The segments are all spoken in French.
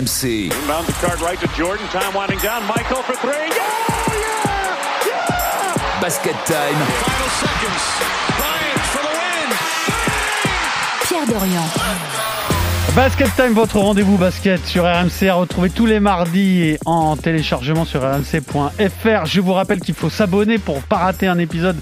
RMC. Inbound the card right to Jordan. Time winding down. Michael for three. Yeah! Yeah! Yeah! Basket time. Final seconds. Bryant for the win. Pierre Dorian. Basket Time, votre rendez-vous basket sur RMC à retrouver tous les mardis et en téléchargement sur rmc.fr. Je vous rappelle qu'il faut s'abonner pour pas rater un épisode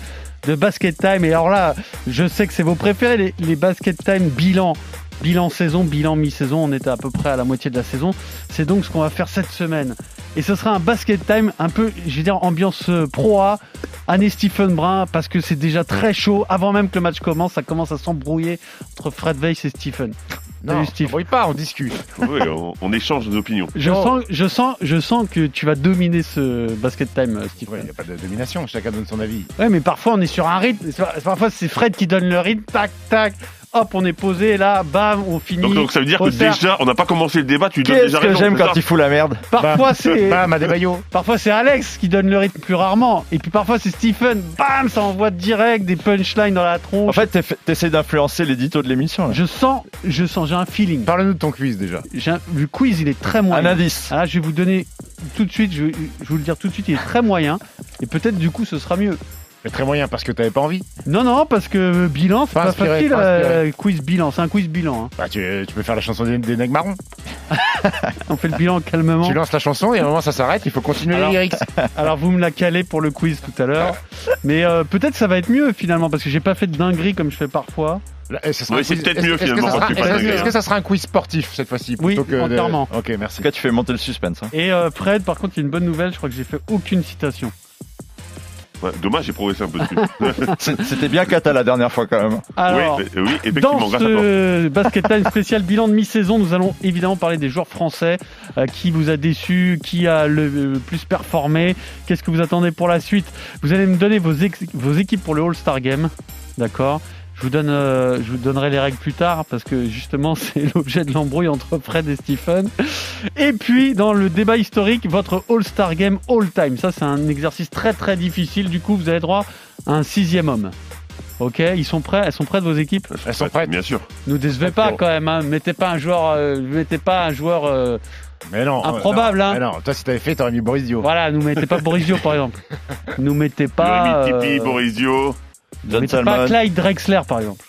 de Basket Time. Et alors là, je sais que c'est vos préférés, les, les Basket Time bilan. Bilan saison, bilan mi-saison, on était à peu près à la moitié de la saison. C'est donc ce qu'on va faire cette semaine. Et ce sera un basket time un peu, je vais dire, ambiance euh, pro A, année Stephen Brun, parce que c'est déjà très chaud. Avant même que le match commence, ça commence à s'embrouiller entre Fred Weiss et Stephen. Non, Salut, Steve. on pas, on discute. Oui, on, on échange nos opinions. Je sens, je, sens, je sens que tu vas dominer ce basket time, euh, Il Stephen. n'y a pas de domination, chacun donne son avis. Ouais, mais parfois on est sur un rythme. C'est- Parfois c'est Fred qui donne le rythme, tac, tac. Hop, on est posé, là, bam, on finit. Donc, donc ça veut dire que déjà, on n'a pas commencé le débat, tu donnes Qu'est-ce déjà que j'aime quand il fout la merde Parfois c'est, Bam, Adebayo. parfois c'est Alex qui donne le rythme plus rarement. Et puis parfois c'est Stephen, bam, ça envoie direct des punchlines dans la tronche. En fait, t'es- t'essaies d'influencer l'édito de l'émission. là. je sens, je sens, j'ai un feeling. Parle-nous de ton quiz déjà. J'ai un- le quiz, il est très Un moyen. indice. Ah, je vais vous donner tout de suite, je, vais- je vais vous le dire tout de suite, il est très moyen. Et peut-être du coup ce sera mieux. Mais très moyen parce que t'avais pas envie. Non, non, parce que bilan, c'est Pas pas, inspiré, facile. pas euh, quiz bilan, c'est un quiz bilan. hein. Bah, tu, tu peux faire la chanson des, des nègres marrons. On fait le bilan calmement. Tu lances la chanson et à un moment ça s'arrête, il faut continuer Alors- les lyrics. Alors vous me la calez pour le quiz tout à l'heure. Mais euh, peut-être ça va être mieux finalement parce que j'ai pas fait de dinguerie comme je fais parfois. Là, et ça sera Ouais, un c'est quiz- peut-être est-ce- mieux, est-ce que finalement, ça sera- quand tu fais Est-ce que- de est-ce que ça sera un quiz sportif cette fois-ci Oui, plutôt que de- entièrement. Ok, merci. En tout cas, tu fais monter le suspense. hein. Et euh, Fred, par contre, il y a une bonne nouvelle, je crois que j'ai fait aucune citation. Ouais, dommage, j'ai progressé un peu dessus. C'était bien cata la dernière fois quand même. Alors, oui, oui, effectivement, dans grâce à toi. ce Basket Time spécial bilan de mi-saison, nous allons évidemment parler des joueurs français. euh, qui vous a déçu, qui a le, le plus performé, qu'est-ce que vous attendez pour la suite? Vous allez me donner vos, ex- vos équipes pour le All-Star Game, d'accord? Je vous, donne, euh, je vous donnerai les règles plus tard parce que justement c'est l'objet de l'embrouille entre Fred et Stephen. Et puis dans le débat historique, votre All-Star Game All-Time. Ça c'est un exercice très très difficile. Du coup vous avez droit à un sixième homme. Ok, ils sont prêts Elles sont prêtes vos équipes? Elles sont prêtes. Bien sûr. Nous décevez pas quand même. Hein. Mettez pas un joueur, euh, mettez pas un joueur. euh, Mais non. Improbable, non, hein. mais non, toi si t'avais fait, t'aurais mis Boris Dio. voilà, nous mettez pas Borisio par exemple. Nous mettez pas. Tipeee, euh, Borisio. John mettez Salmon. pas Clyde Drexler par exemple.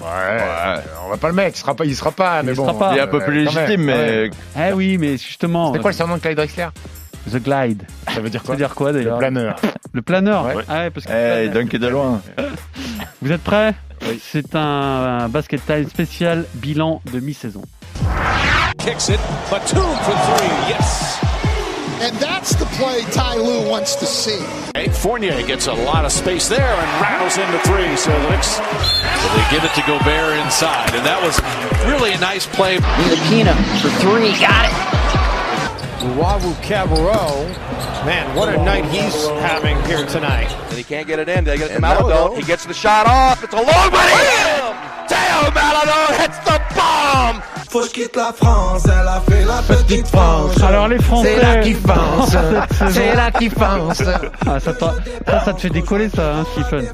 Ouais, euh, on va pas le mettre, il sera pas, il sera pas, Il mais bon. sera pas. Il est un peu euh, plus légitime, mais ouais. Eh oui, mais justement. C'est quoi le surnom de Clyde Drexler? The Glide. Ça veut dire Ça quoi? veut dire quoi Le d'ailleurs planeur. Le planeur. Ouais. Ah ouais, parce que eh, il dunkait de loin. Vous êtes prêts? C'est un, un basket time spécial bilan de mi-saison. Kicks it. Batum for three. Yes. And that's the play Ty Lue wants to see. Hey, Fournier gets a lot of space there and rattles into three. So the Knicks, so they give it to Gobert inside, and that was really a nice play. Nilakina for three, got it. Wawu Cabarro, man, what a night he's having here tonight. And he can't get it in. They get it to Maladon. He gets the shot off. It's a long one. Him! Teo Maladon hits the bomb. Faut que je quitte la France, elle a fait la petite France. Alors les Français. C'est là qu'il pense. C'est là qu'il pense. Ah, ça, t'a- ça, ça te fait décoller ça, hein, Stephen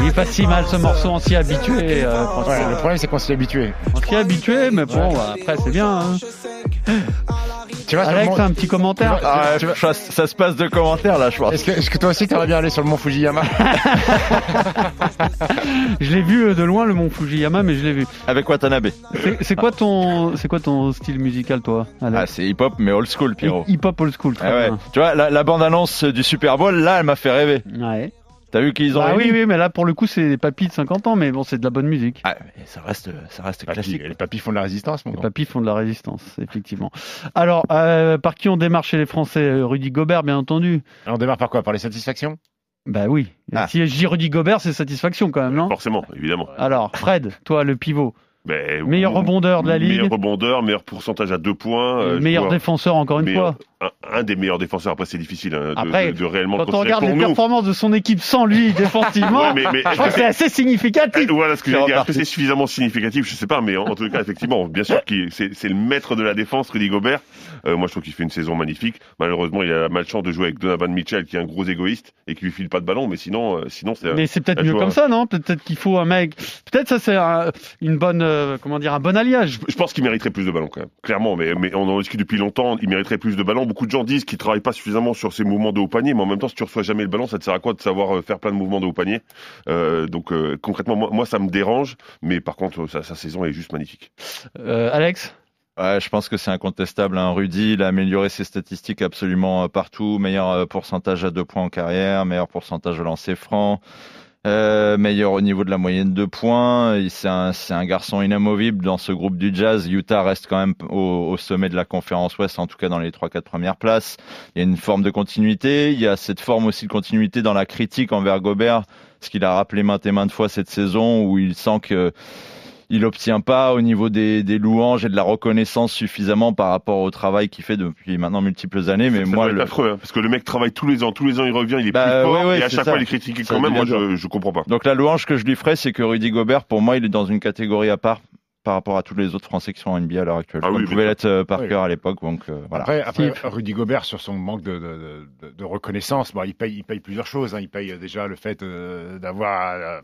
Il est pas si mal ce morceau, on s'y est habitué. euh. Ouais, le problème c'est qu'on s'y est habitué. On s'y est habitué, mais bon, bah, après c'est bien. Hein. Tu le Alex, un petit commentaire Ah, tu ça, ça se passe de commentaires là, je pense. Est-ce que, est-ce que toi aussi t'aimerais bien aller sur le mont Fujiyama? Je l'ai vu euh, de loin le mont Fujiyama, mais je l'ai vu. Avec Watanabe. C'est- C'est quoi ton, c'est quoi ton style musical, toi Ah, c'est hip-hop, mais old school, Pierrot. Hip hop old school, très Ah ouais. bien. Tu vois, la, la bande-annonce du Super Bowl, là, elle m'a fait rêver. Ouais. T'as vu qu'ils ont Ah oui, oui, mais là pour le coup c'est des papis de 50 ans, mais bon, c'est de la bonne musique. Ah, mais ça reste, ça reste classique. Les papis font de la résistance, mon Les papis font de la résistance, effectivement. Alors, euh, par qui on démarre chez les Français Euh, Rudy Gobert, bien entendu. On démarre par quoi? Par les satisfactions? Bah oui. Ah. Si je dis Rudy Gobert, c'est satisfaction quand même, non? Forcément, évidemment. Alors, Fred, toi, le pivot. Ben, Meilleur rebondeur de la ligue. Meilleur rebondeur, meilleur pourcentage à deux points. euh, meilleur joueur- défenseur, encore une meilleur- fois. Un, un des meilleurs défenseurs. Après, c'est difficile hein, de, Après, de, de réellement Quand on regarde les nous. performances de son équipe sans lui défensivement, Ouais, mais- mais je crois que que c'est assez significatif. Eh, Voilà ce que veux dire. Est-ce que c'est suffisamment significatif? Je sais pas, mais en, en tout cas, effectivement, bien sûr, qu'il- c'est le maître de la défense, Rudy Gobert. Euh, moi, je trouve qu'il fait une saison magnifique. Malheureusement, il a la malchance de jouer avec Donovan Mitchell, qui est un gros égoïste et qui lui file pas de ballon. Mais sinon, euh, sinon, c'est. Mais c'est peut-être mieux comme ça, non? Peut-être qu'il faut un mec. Peut-être ça c'est un- une bonne, euh, comment dire, un bon alliage. Je pense qu'il mériterait plus de ballons quand même. Clairement, mais, mais on en discute depuis longtemps. Il mériterait plus de ballons. Beaucoup de gens disent qu'il travaille pas suffisamment sur ses mouvements de haut panier, mais en même temps, si tu reçois jamais le ballon, ça te sert à quoi de savoir euh, faire plein de mouvements de haut panier? Euh, Donc euh, concrètement, moi, moi, ça me dérange, mais par contre, sa, sa saison est juste magnifique. Euh, Alex? Ouais, je pense que c'est incontestable. Hein. Rudy, il a amélioré ses statistiques absolument partout. Meilleur pourcentage à deux points en carrière, meilleur pourcentage au lancer franc, euh, meilleur au niveau de la moyenne de points. C'est un, garçon inamovible dans ce groupe du Jazz. Utah reste quand même au, au sommet de la conférence Ouest, en tout cas dans les trois quatre premières places. Il y a une forme de continuité. Il y a cette forme aussi de continuité dans la critique envers Gobert, ce qu'il a rappelé maintes et maintes fois cette saison, où il sent que il obtient pas au niveau des, des louanges et de la reconnaissance suffisamment par rapport au travail qu'il fait depuis maintenant multiples années. Mais ça moi, doit être le- affreux, hein, parce que le mec travaille tous les ans, tous les ans il revient, il est Bah, plus fort, ouais, ouais, et à chaque ça. fois il est critiqué quand même. Moi, je, je comprends pas. donc la louange que je lui ferai, c'est que Rudy Gobert, pour moi, il est dans une catégorie à part par rapport à tous les autres Français qui sont en NBA à l'heure actuelle. Ah Comme oui, pouvait l'être euh, Parker Oui. à l'époque. Donc euh, voilà. Après. Rudy Gobert, sur son manque de, de, de, de reconnaissance, bon, il, paye, il paye plusieurs choses. hein. Il paye euh, déjà le fait euh, d'avoir.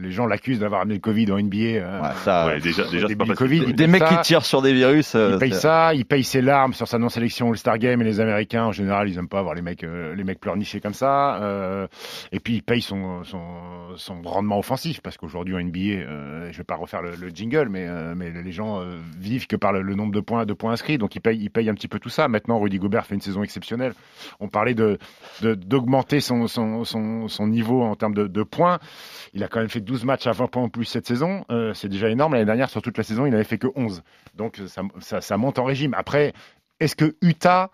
Les gens l'accusent d'avoir amené le Covid en NBA. euh, Ouais, ça, Ouais, déjà, déjà pas. Covid, des mecs ça, qui tirent sur des virus. euh, Il paye c'est- ça, il paye ses larmes sur sa non-sélection All-Star Game et les Américains en général ils aiment pas avoir les mecs euh, les mecs pleurnichés comme ça. euh, et puis il paye son, son, son rendement offensif parce qu'aujourd'hui en NBA, euh, je vais pas refaire le, le jingle, mais, mais les gens vivent que par le, le nombre de points de points inscrits, donc il paye il paye un petit peu tout ça. Maintenant Rudy Gobert fait une saison exceptionnelle. On parlait de de- d'augmenter son, son, son, son niveau en termes de, de points. Il a quand même fait 12 matchs à 20 points en plus cette saison. Euh, c'est déjà énorme. L'année dernière, sur toute la saison, il n'avait fait que 11. Donc ça, ça, monte en régime. Après, est-ce que Utah,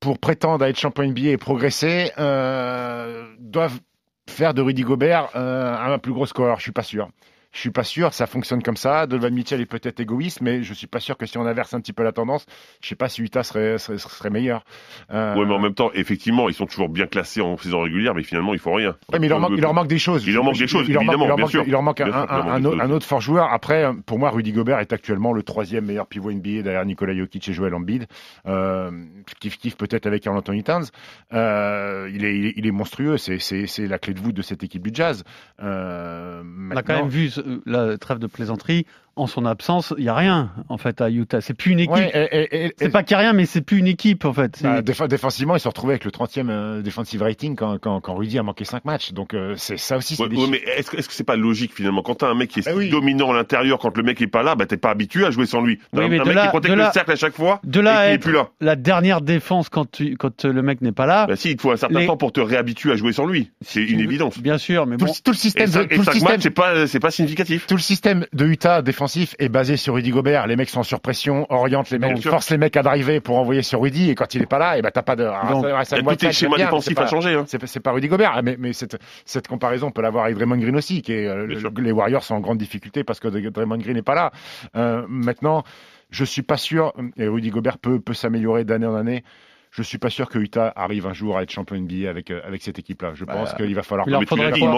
pour prétendre à être champion NBA et progresser, euh, doivent faire de Rudy Gobert euh, un plus gros scoreur? Je suis pas sûr. Je suis pas sûr, ça fonctionne comme ça. Donovan Mitchell est peut-être égoïste, mais je suis pas sûr que si on inverse un petit peu la tendance, je sais pas si Utah serait, serait, serait meilleur. Euh, Ouais, mais en même temps, effectivement, ils sont toujours bien classés en saison régulière, mais finalement, ils font rien. Ouais, mais il leur, manque, il leur manque des choses. Il leur manque des choses, il leur manque, évidemment, il leur bien manque- sûr. il leur manque un, Bien sûr, un- il leur manque un autre, choses. un autre fort joueur. Après, pour moi, Rudy Gobert est actuellement le troisième meilleur pivot NBA derrière Nikola Jokic et Joel Embiid. Euh, kiff kiff peut-être avec Carl Anthony Towns. Euh, il, est, il, est, il est monstrueux. C'est, c'est, c'est la clé de voûte de cette équipe du Jazz. Euh, On a quand même vu ce- la trêve de plaisanterie. En son absence, il y a rien en fait à Utah. C'est plus une équipe. Ouais, c'est pas qu'il y a rien, mais c'est plus une équipe en fait. Bah, déf- défensivement, ils se retrouvaient avec le 30e euh, defensive rating quand, quand, quand Rudy a manqué 5 matchs. Donc, euh, c'est ça aussi. C'est Ouais, ouais, mais est-ce que est-ce que c'est pas logique finalement? Quand t'as un mec qui est oui. dominant à l'intérieur, quand le mec est pas là, bah t'es pas habitué à jouer sans lui. Oui, un, mais un de mec là- qui protège le cercle à chaque fois de là et qui est plus là. la dernière défense quand, tu, quand le mec n'est pas là. Bah si, il te faut un certain Les- temps pour te réhabituer à jouer sans lui. C'est une évidence. Bien sûr, mais Tout, bon. le- tout le système, de- cinq, tout et le cinq système, matchs, c'est pas c'est pas significatif. Tout le système de Utah défensif est basé sur Rudy Gobert. Les mecs sont sur pression, orientent les mecs, forcent les mecs à driver pour envoyer sur Rudy. Et quand il est pas là, et ben t'as pas de. Tout est schéma défensif a changé. C'est pas- Rudy Gobert, mais, mais cette, cette comparaison on peut l'avoir avec Draymond Green aussi, qui est euh, le- les Warriors sont en grande difficulté parce que Draymond Green n'est pas là. Euh, maintenant, je suis pas sûr, et Rudy Gobert peut, peut s'améliorer d'année en année. Je suis pas sûr que Utah arrive un jour à être champion NBA avec euh, avec cette équipe-là. Je Bah, pense qu'il va falloir.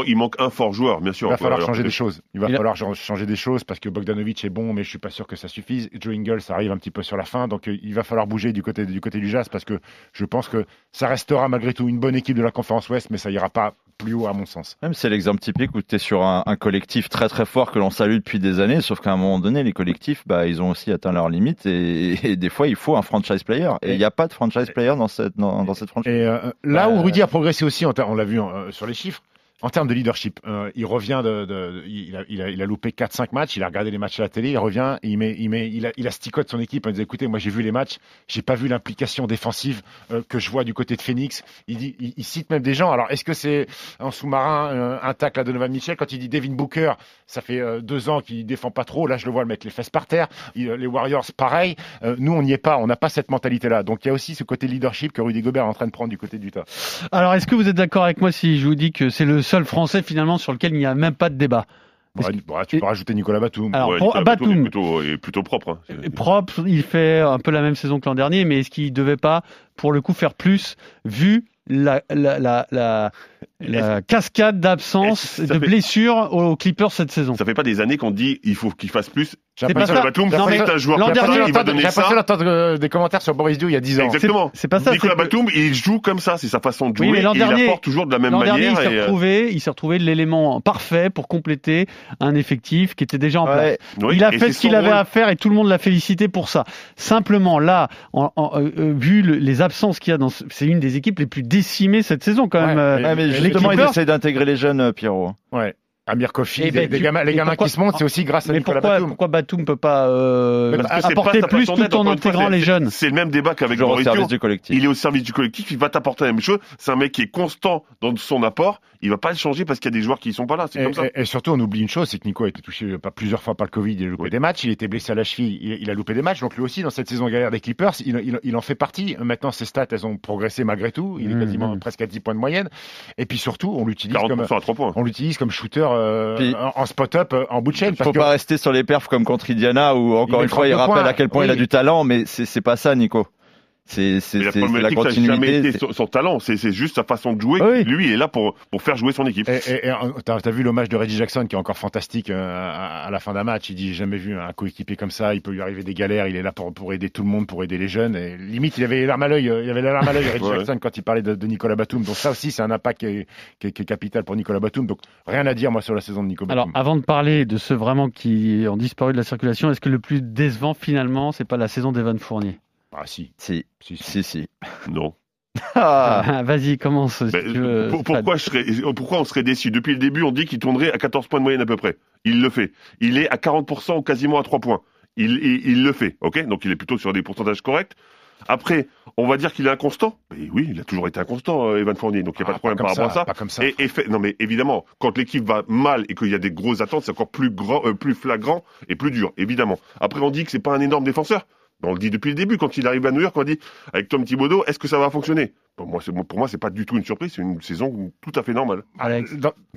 il manque, un fort joueur, bien sûr. Il va falloir changer des peut-être- choses. Il va falloir ch- changer des choses parce que Bogdanovic est bon, mais je suis pas sûr que ça suffise. Joe Ingles arrive un petit peu sur la fin, donc euh, il va falloir bouger du côté du côté du Jazz parce que je pense que ça restera malgré tout une bonne équipe de la conférence Ouest, mais ça ira pas plus haut à mon sens. Même c'est l'exemple typique où tu es sur un, un collectif très très fort que l'on salue depuis des années, sauf qu'à un moment donné, les collectifs, bah, ils ont aussi atteint leurs limites et, et des fois, il faut un franchise player. Et il n'y a pas de franchise player dans cette, dans, dans cette franchise. Et euh, là Bah, où Rudy a progressé aussi, on l'a vu euh, sur les chiffres, en termes de leadership, euh, il revient de, il, a, il, a, il a loupé 4-5 matchs, il a regardé les matchs à la télé, il revient, il met, il met, il a, il a sticote son équipe en disant écoutez, moi j'ai vu les matchs, j'ai pas vu l'implication défensive euh, que je vois du côté de Phoenix. Il dit, il, cite même des gens. Alors est-ce que c'est en sous-marin euh, un tacle à Donovan Mitchell? Quand il dit Devin Booker, ça fait euh, deux ans qu'il défend pas trop. Là je le vois le mettre les fesses par terre. Les Warriors pareil. Nous on n'y est pas, on n'a pas cette mentalité-là. Donc il y a aussi ce côté leadership que Rudy Gobert est en train de prendre du côté d'Utah. Alors, est-ce que vous êtes d'accord avec moi si je vous dis que c'est le seul Français finalement sur lequel il n'y a même pas de débat Ouais, bon, tu peux rajouter Nicolas Batum. Alors, Ouais, Nicolas Batum, est plutôt, est plutôt propre. hein. Propre, il fait un peu la même saison que l'an dernier, mais est-ce qu'il devait pas, pour le coup, faire plus, vu la, la, la, la, la cascade d'absence, de fait- blessures aux Clippers cette saison Ça fait pas des années qu'on dit il faut qu'il fasse plus. J'ai C'est pas ça. Batum, Non, c'est mais un joueur l'an capable, dernier, il va J'ai d'entendre euh, des commentaires sur Boris Dio il y a 10 ans. Exactement. C'est pas ça. Nicolas Batum, il joue comme ça, c'est sa façon de Oui, jouer. mais l'an et dernier- il apporte toujours de la même L'an dernier, il manière. s'est euh, retrouvé, il s'est retrouvé l'élément parfait pour compléter un effectif qui était déjà en place. Oui, il a fait ce qu'il avait à faire et tout le monde l'a félicité pour ça. Simplement, là, en, en- euh, vu le- les absences qu'il y a dans, ce- c'est une des équipes les plus décimées cette saison quand même. Ouais, justement, ils essayent d'intégrer les jeunes, euh, Pierrot. Ouais. Amir Kofi, Eh ben, des, des tu- gamins, les gamins pourquoi- qui se montent, c'est aussi grâce à mais Nicolas pourquoi, Batum. pourquoi Batum peut pas euh, apporter pas plus tout en intégrant les jeunes C'est le même débat qu'avec Mauricio. service du collectif. Il est au service du collectif, il va t'apporter la même chose. C'est un mec qui est constant dans son apport. Il va pas le changer parce qu'il y a des joueurs qui sont pas là. C'est Et, comme ça. et- et surtout, on oublie une chose, c'est que Nico a été touché euh, plusieurs fois par le Covid, il a loupé Oui. des matchs, il était blessé à la cheville, il, il a loupé des matchs, donc lui aussi, dans cette saison galère des Clippers, il, il- il en fait partie. Maintenant, ses stats, elles ont progressé malgré tout, il est Mhm. quasiment presque à 10 points de moyenne, et puis surtout, on l'utilise comme... 40% à 3 points. On l'utilise comme shooter euh, Puis- en, spot-up, euh, en bout de chaîne. Parce faut pas rester sur les perfs comme contre Indiana où encore une fois il 32 rappelle points. à quel point il a du talent, mais c'est pas ça, Nico. C'est la c'est la problématique, ça n'a jamais continuité. été son, son talent. C'est juste sa façon de jouer. Oui. Lui, il est là pour, pour faire jouer son équipe. Et, t'as, t'as vu l'hommage de Reggie Jackson qui est encore fantastique euh, à, à la fin d'un match. Il dit j'ai jamais vu un coéquipier comme ça. Il peut lui arriver des galères. Il est là pour, pour aider tout le monde, pour aider les jeunes. Et limite, il avait les larmes à l'œil. euh, Il avait les larmes à l'œil Reggie Ouais. Jackson quand il parlait de, de Nicolas Batum. Donc ça aussi, c'est un impact qui est, qui est- qui est capital pour Nicolas Batum. Donc rien à dire moi sur la saison de Nicolas Alors, Batum. avant de parler de ceux vraiment qui ont disparu de la circulation, est-ce que le plus décevant finalement, c'est pas la saison d'Evan Fournier? Ah si, Si, si, si. si, si. Non. Ah, Vas-y, commence. si Ben, tu veux, pour- Fred. pourquoi, je serais, pourquoi on serait déçu? Depuis le début, on dit qu'il tournerait à 14 points de moyenne à peu près. Il le fait. Il est à 40% ou quasiment à 3 points. Il, il, il le fait, ok? Donc il est plutôt sur des pourcentages corrects. Après, on va dire qu'il est inconstant. Mais oui, il a toujours été inconstant, euh, Evan Fournier. Donc il n'y a pas Ah, de problème comme par rapport ça, à ça. Pas comme ça. Et, et fait- non mais évidemment, quand l'équipe va mal et qu'il y a des grosses attentes, c'est encore plus grand, euh, plus flagrant et plus dur, évidemment. Après, on dit que c'est pas un énorme défenseur. On le dit depuis le début, quand il arrive à New York, on dit avec Tom Thibodeau, est-ce que ça va fonctionner? Pour moi, c'est pour moi, c'est pas du tout une surprise, c'est une saison tout à fait normale. Alex.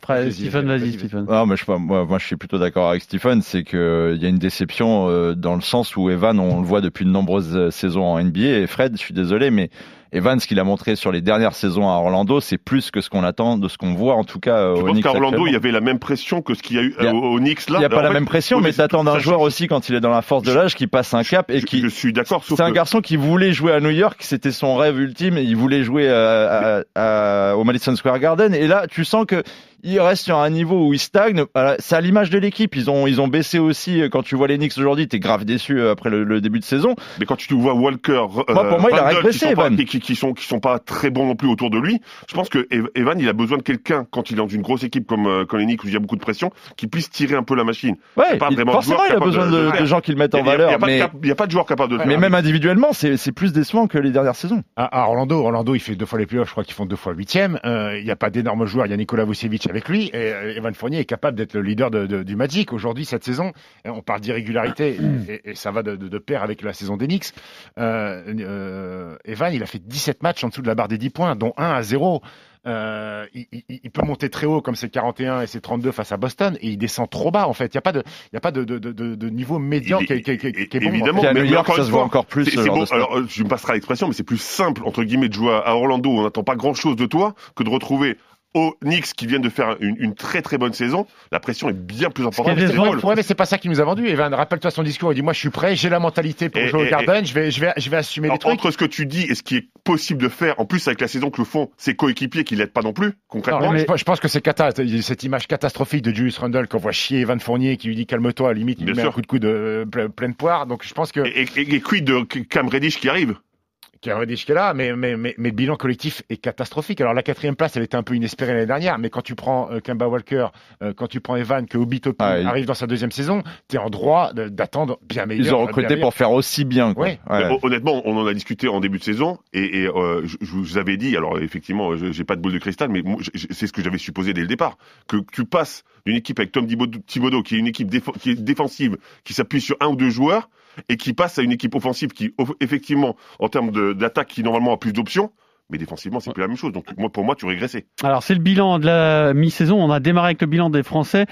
Vas-y, Stephen, vas-y, vas-y, vas-y. Stephen. Non, mais je, sais pas, moi, moi, je suis plutôt d'accord avec Stephen, c'est que euh, il y a une déception euh, dans le sens où Evan, on le voit depuis de nombreuses euh, saisons en NBA. Et Fred, je suis désolé, mais Evan, ce qu'il a montré sur les dernières saisons à Orlando, c'est plus que ce qu'on attend, de ce qu'on voit en tout cas euh, au Knicks Orlando, il y avait la même pression que ce qu'il y a eu a- euh, au Knicks là. Il n'y a pas En la fait, même pression, mais t'attends d'un joueur aussi quand il est dans la force de l'âge, qui passe un cap et qui. Je suis d'accord, C'est un que- garçon qui voulait jouer à New York, c'était son rêve ultime, et il voulait jouer à- à- à- au Madison Square Garden. Et là, tu sens que il reste sur un niveau où il stagne. C'est à l'image de l'équipe. Ils ont, ils ont baissé aussi. Quand tu vois les Knicks aujourd'hui, t'es grave déçu euh, après le, le début de saison. Mais quand tu vois Walker, euh, Moi, pour moi, il a régressé, qui sont, pas, Evan. qui, qui- sont qui sont pas très bons non plus autour de lui. Je pense que Ev- Evan, il a besoin de quelqu'un quand il est dans une grosse équipe comme euh, comme les Knicks où il y a beaucoup de pression, qui puisse tirer un peu la machine. Ouais, pas il- forcément, joueur il a besoin de- gens qui le mettent en il a valeur. Mais, il y a pas de joueur capable de le mais faire. même individuellement, c'est c'est plus décevant que les dernières saisons. À, à Orlando, Orlando, il fait deux fois les playoffs, je crois qu'ils font deux fois huitième. Euh, Il n'y a pas d'énormes joueurs, il y a Nikola Vucevic avec lui, et euh, Evan Fournier est capable d'être le leader de, de- du Magic. Aujourd'hui, cette saison, euh, on parle d'irrégularité, et, et ça va de, de- de pair avec la saison des Knicks. Euh, euh, Evan, il a fait 17 matchs en dessous de la barre des 10 points, dont 1 à 0. Euh, il, il- il peut monter très haut comme ses 41 et ses 32 face à Boston et il descend trop bas en fait. Il n'y a pas de, il y a pas de, de, de, de- niveau médian qui, est- qui est- qui est- qui est bon. Évidemment, Puis à mais, mais encore ça une se voit fois, encore plus. c'est- bon. sport. Alors, euh, je me passerai l'expression, mais c'est plus simple entre guillemets de jouer à Orlando où on n'attend pas grand chose de toi que de retrouver aux Knicks qui viennent de faire une, une très très bonne saison. La pression est bien plus importante. Ouais, mais c'est pas ça qui nous a vendu. Evan, rappelle-toi son discours. Il dit Moi, je suis prêt, j'ai la mentalité pour Et- jouer et- au Garden, je vais, je vais, je vais assumer les trucs. Entre ce que tu dis et ce qui est possible de faire, en plus avec la saison que le font ses coéquipiers qui l'aident pas non plus, concrètement. Non, mais je, pense que c'est Cette image catastrophique de Julius Randle qu'on voit chier Evan Fournier qui lui dit calme-toi, limite, il Bien met sûr. un coup de coude euh, ple- pleine poire. Donc je pense que Et, et, et quid de Cam Reddish qui arrive? Qui a est là, mais, mais, mais, mais le bilan collectif est catastrophique. Alors la quatrième place, elle était un peu inespérée l'année dernière, mais quand tu prends euh, Kemba Walker, euh, quand tu prends Evan, que Obi Toppin Ah, il- arrive dans sa deuxième saison, tu es en droit d'attendre bien meilleur. Ils ont recruté pour faire aussi bien. Quoi. Ouais. Ouais. Mais hon- Honnêtement, on en a discuté en début de saison et, et, euh, je, je vous avais dit, alors effectivement, je- j'ai pas de boule de cristal, mais c'est ce que j'avais supposé dès le départ, que tu passes d'une équipe avec Tom Thibodeau, Thibodeau, qui est une équipe défo- qui est défensive, qui s'appuie sur un ou deux joueurs, et qui passe à une équipe offensive qui, effectivement, en termes d'attaque, qui normalement a plus d'options, mais défensivement, c'est plus la même chose. Donc moi, pour moi, tu régressais. Alors, c'est le bilan de la mi-saison. On a démarré avec le bilan des Français.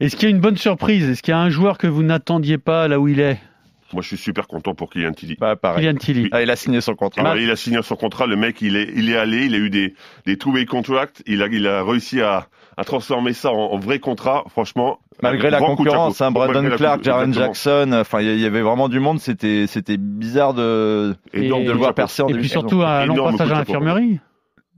Est-ce qu'il y a une bonne surprise? Est-ce qu'il y a un joueur que vous n'attendiez pas là où il est? Moi, je suis super content pour Kylian Tilly. Bah, pareil. Kylian Tilly. Ah, il a signé son contrat. Ah, il a signé son contrat. Le mec, il est, il est allé, il a eu des, des two-way contracts. Il a, il a réussi à, à transformer ça en, en vrai contrat. Franchement, Malgré la concurrence, hein, Brandon Malgré Clark, Jaren. Jackson, enfin, il y- avait vraiment du monde. C'était, c'était bizarre de, Et- de le voir percer en Et début puis surtout un long passage à l'infirmerie.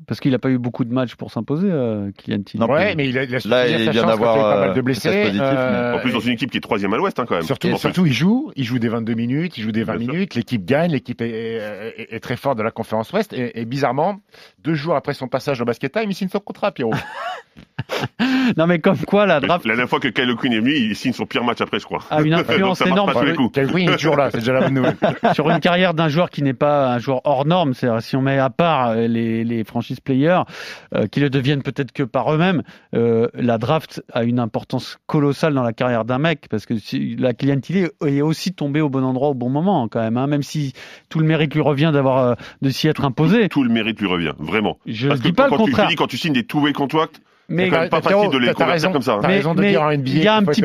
Parce qu'il n'a pas eu beaucoup de matchs pour s'imposer, euh, Kylian Tilly. Non, Ouais, mais il a, il a Là, il vient chance d'avoir, pas mal euh, de des blessés. euh, En plus, dans une équipe qui est troisième à l'Ouest, hein, quand même. Surtout, il joue, il joue des 22 minutes, il joue des 20 Bien sûr. minutes, l'équipe gagne, l'équipe est, est- est- est très forte de la conférence Ouest, et, et bizarrement, deux jours après son passage au basket time, il signe son contrat, Pierrot. Non, mais comme quoi, la draft La dernière fois que Kyle Quinn est venu, il signe son pire match après, je crois. a une influence énorme. Quel Queen est toujours là, c'est déjà la bonne nouvelle. sur une carrière d'un joueur qui n'est pas un joueur hors norme, c'est-à-dire si on met à part euh, les, les franchise players, euh, qui le deviennent peut-être que par eux-mêmes, euh, la draft a une importance colossale dans la carrière d'un mec, parce que si- la Tilly est aussi tombé au bon endroit au bon moment quand même, hein, même si tout le mérite lui revient d'avoir euh, de s'y être imposé. Tout le mérite lui revient, vraiment. Je ne dis pas quand le tu contraire, finis, quand tu signes des two-way contracts, mais, quand même pas facile de les convertir comme ça. hein. T'as mais- raison de dire en NBA il y a un petit,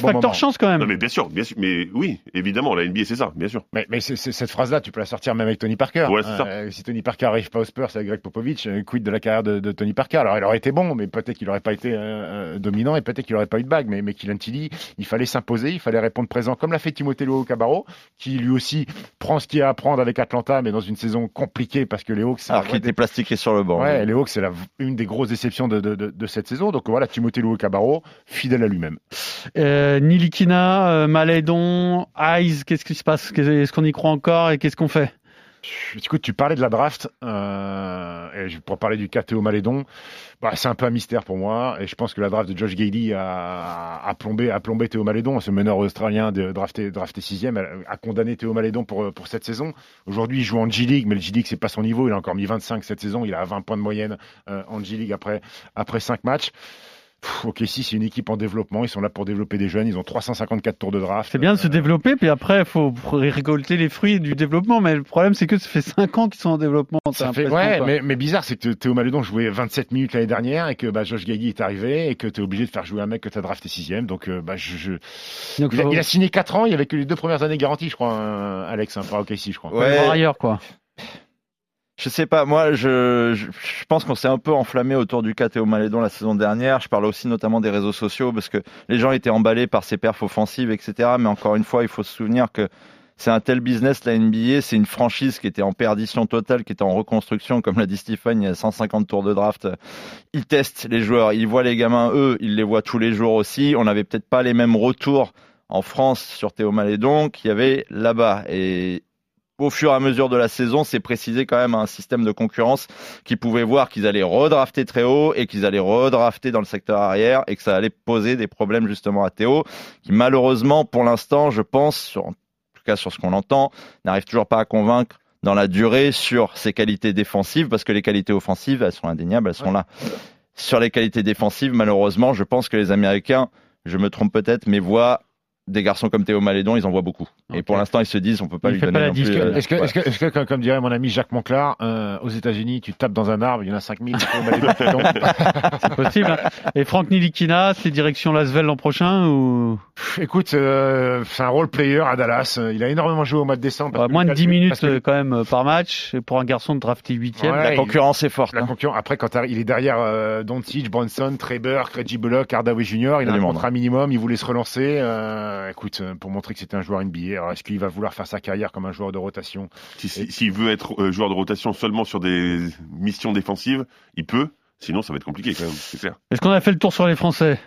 facteur chance quand Non, même. mais bien sûr, bien sûr, mais oui, évidemment, la NBA c'est ça, bien sûr. Mais, cette phrase-là, tu peux la sortir même avec Tony Parker. Ouais, c'est ça. Euh, si Tony Parker arrive pas aux Spurs avec Greg Popovich, euh, quid de la carrière de, de Tony Parker? Alors, il aurait été bon, mais peut-être qu'il aurait pas été euh, dominant et peut-être qu'il aurait pas eu de bague. Mais, mais Kylian Tilly, il fallait s'imposer, il fallait répondre présent, comme l'a fait Timothée Luau Cabarro, qui lui aussi prend ce qu'il y a à apprendre avec Atlanta, mais dans une saison compliquée parce que les Hawks, Alors qu'il était plastiqué sur le banc. Ouais, les Hawks, c'est une des grosses déceptions de, de, cette saison. Donc voilà, Timothée Luau Cabarro, fidèle à lui-même. Euh, Nilikina, euh, Malédon, Eyes, qu'est-ce qui se passe? Est-ce qu'on y croit encore et qu'est-ce qu'on fait? Écoute, tu parlais de la draft, euh, et pour parler du cas Théo Malédon, bah, c'est un peu un mystère pour moi, et je pense que la draft de Josh Gady a, a, plombé, a plombé Théo Malédon, ce meneur australien de drafté, drafté sixième, a, a condamné Théo Malédon pour, pour cette saison. Aujourd'hui, il joue en G-League, mais le G-League, c'est pas son niveau, il a encore mis 25 cette saison, il a 20 points de moyenne euh, en G-League après, après 5 matchs. Pff, ok, si c'est une équipe en développement, ils sont là pour développer des jeunes, ils ont 354 tours de draft. C'est bien de se Euh, développer, puis après, il faut récolter les fruits du développement. Mais le problème, c'est que ça fait 5 ans qu'ils sont en développement. Ça fait, ouais, mais, mais bizarre, c'est que Théo Malédon jouait 27 minutes l'année dernière et que bah, Josh Gaggy est arrivé et que tu es obligé de faire jouer un mec que tu as drafté sixième. Donc, euh, bah, je, je- Donc, il, a, faut- il a signé 4 ans, il avait que les deux premières années garanties, je crois, hein, Alex, hein, par OKC, je crois. faut aller voir ailleurs, quoi. Je sais pas, moi je, pense qu'on s'est un peu enflammé autour du cas Théo Malédon la saison dernière. Je parle aussi notamment des réseaux sociaux parce que les gens étaient emballés par ses perfs offensives, etc. Mais encore une fois, il faut se souvenir que c'est un tel business, la NBA, c'est une franchise qui était en perdition totale, qui était en reconstruction, comme l'a dit Stephen, il y a 150 tours de draft. Ils testent les joueurs, ils voient les gamins, eux, ils les voient tous les jours aussi. On n'avait peut-être pas les mêmes retours en France sur Théo Malédon qu'il y avait là-bas. Au fur et à mesure de la saison, c'est précisé quand même un système de concurrence qui pouvait voir qu'ils allaient redrafter très haut et qu'ils allaient redrafter dans le secteur arrière et que ça allait poser des problèmes justement à Théo, qui malheureusement, pour l'instant, je pense, sur, en tout cas sur ce qu'on entend, n'arrive toujours pas à convaincre dans la durée sur ses qualités défensives, parce que les qualités offensives, elles sont indéniables, elles sont là. Sur les qualités défensives, malheureusement, je pense que les Américains, je me trompe peut-être, mais voient des garçons comme Théo Malédon, ils en voient beaucoup. Et pour l'instant, ils se disent, on peut pas Il lui donner pas la disque. euh, Est-ce que, ouais. est-ce que, est-ce que, comme, comme dirait mon ami Jacques Monclar, euh, aux États-Unis, tu tapes dans un arbre, il y en a 5000. Théo Malédon qui tombe. C'est possible. hein. Et Franck Nilikina, c'est direction Lasvel l'an prochain ou? Écoute, euh, c'est un role player à Dallas. Il a énormément joué au mois de décembre. que moins de le 10 calcul- minutes que quand même par match et pour un garçon de drafté 8 Ouais. La il- concurrence est forte. La hein. concurrence. Après, quand il est derrière euh, Doncic, Bronson, Treber, Reggie Bullock, Hardaway Jr. Il a un contrat minimum. Il voulait se relancer. Euh, écoute, euh, pour montrer que c'était un joueur NBA. Alors, est-ce qu'il va vouloir faire sa carrière comme un joueur de rotation? Si- si- S'il veut être euh, joueur de rotation seulement sur des missions défensives, il peut. Sinon, ça va être compliqué quand même, c'est clair. Est-ce qu'on a fait le tour sur les Français?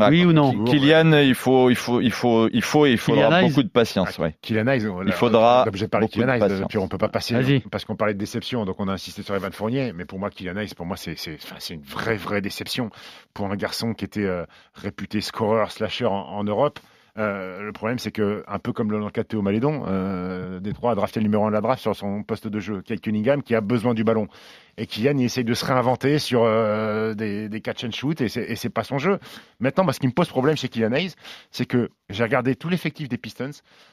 Ah, Oui ou non Kylian, il faut, il faut, il faut, il faut, et il faudra Kylian beaucoup de patience, ouais. Kylian Hayes, on- Il faudra obligé de parler de beaucoup Kylian de Hayes, patience. puis on peut pas passer parce qu'on parlait de déception, donc on a insisté sur Evan Fournier, mais pour moi Kylian pour moi c'est c'est enfin, c'est une vraie vraie déception pour un garçon qui était euh, réputé scoreur slasher en, en Europe. Euh, le problème, c'est que, un peu comme le cas de Théo Malédon, euh, Détroit a drafté le numéro 1 de la draft sur son poste de jeu, Kate Cunningham, qui a besoin du ballon. Et Kylian, il essaye de se réinventer sur euh, des, des catch and shoot, et c'est pas son jeu. Maintenant, moi, ce qui me pose problème chez Kylian Hayes, c'est que j'ai regardé tout l'effectif des Pistons.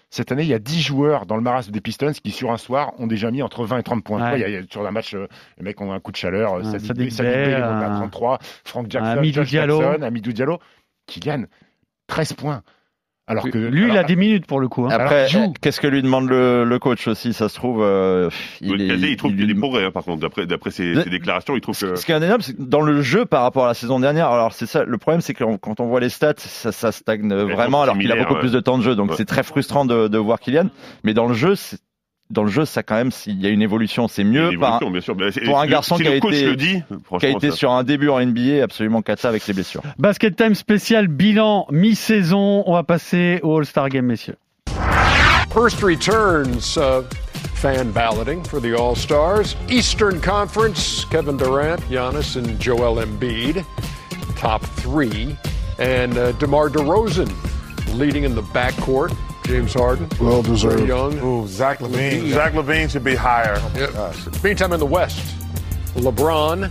Cette année, il y a 10 joueurs dans le marasme des Pistons qui, sur un soir, ont déjà mis entre 20 et 30 points. Ouais. Il y a- il y a, sur un match, euh, les mecs ont un coup de chaleur. Ouais, Sadiq Bey, Sadiq Bey, Bey, ils vont à euh, 33. Frank Jackson, Hamidou Josh Diallo. Jackson, Diallo. Kylian, 13 points. Alors que Lui, il a des minutes pour le coup. hein. Après, euh, qu'est-ce que lui demande le, le coach aussi Ça se trouve, euh, Il, il, est, il trouve il qu'il y a des progrès, hein, par contre. D'après, d'après ses, déclarations, il trouve que. ce qui est indéniable, c'est que dans le jeu par rapport à la saison dernière, alors c'est ça, le problème c'est que quand on voit les stats, ça, ça stagne vraiment alors qu'il a beaucoup ouais. plus de temps de jeu, donc Ouais. c'est très frustrant de, de voir Kylian. Mais dans le jeu, c'est- dans le jeu, ça quand même, il y a une évolution, c'est mieux une par, évolution, bien sûr. Mais c'est- pour un garçon si qui a été- le dit, qui a franchement, été ça- sur un début en NBA absolument cata avec les blessures. Basket Time spécial bilan mi-saison. On va passer au All-Star Game, messieurs. First returns uh, fan balloting for the All Stars. Eastern Conference, Kevin Durant, Giannis, and Joel Embiid. Top three. And uh, DeMar DeRozan leading in the backcourt. James Harden. Well deserved. Young. Ooh, Zach Levine. Levine. Zach Levine should be higher. Meantime, in the West, LeBron,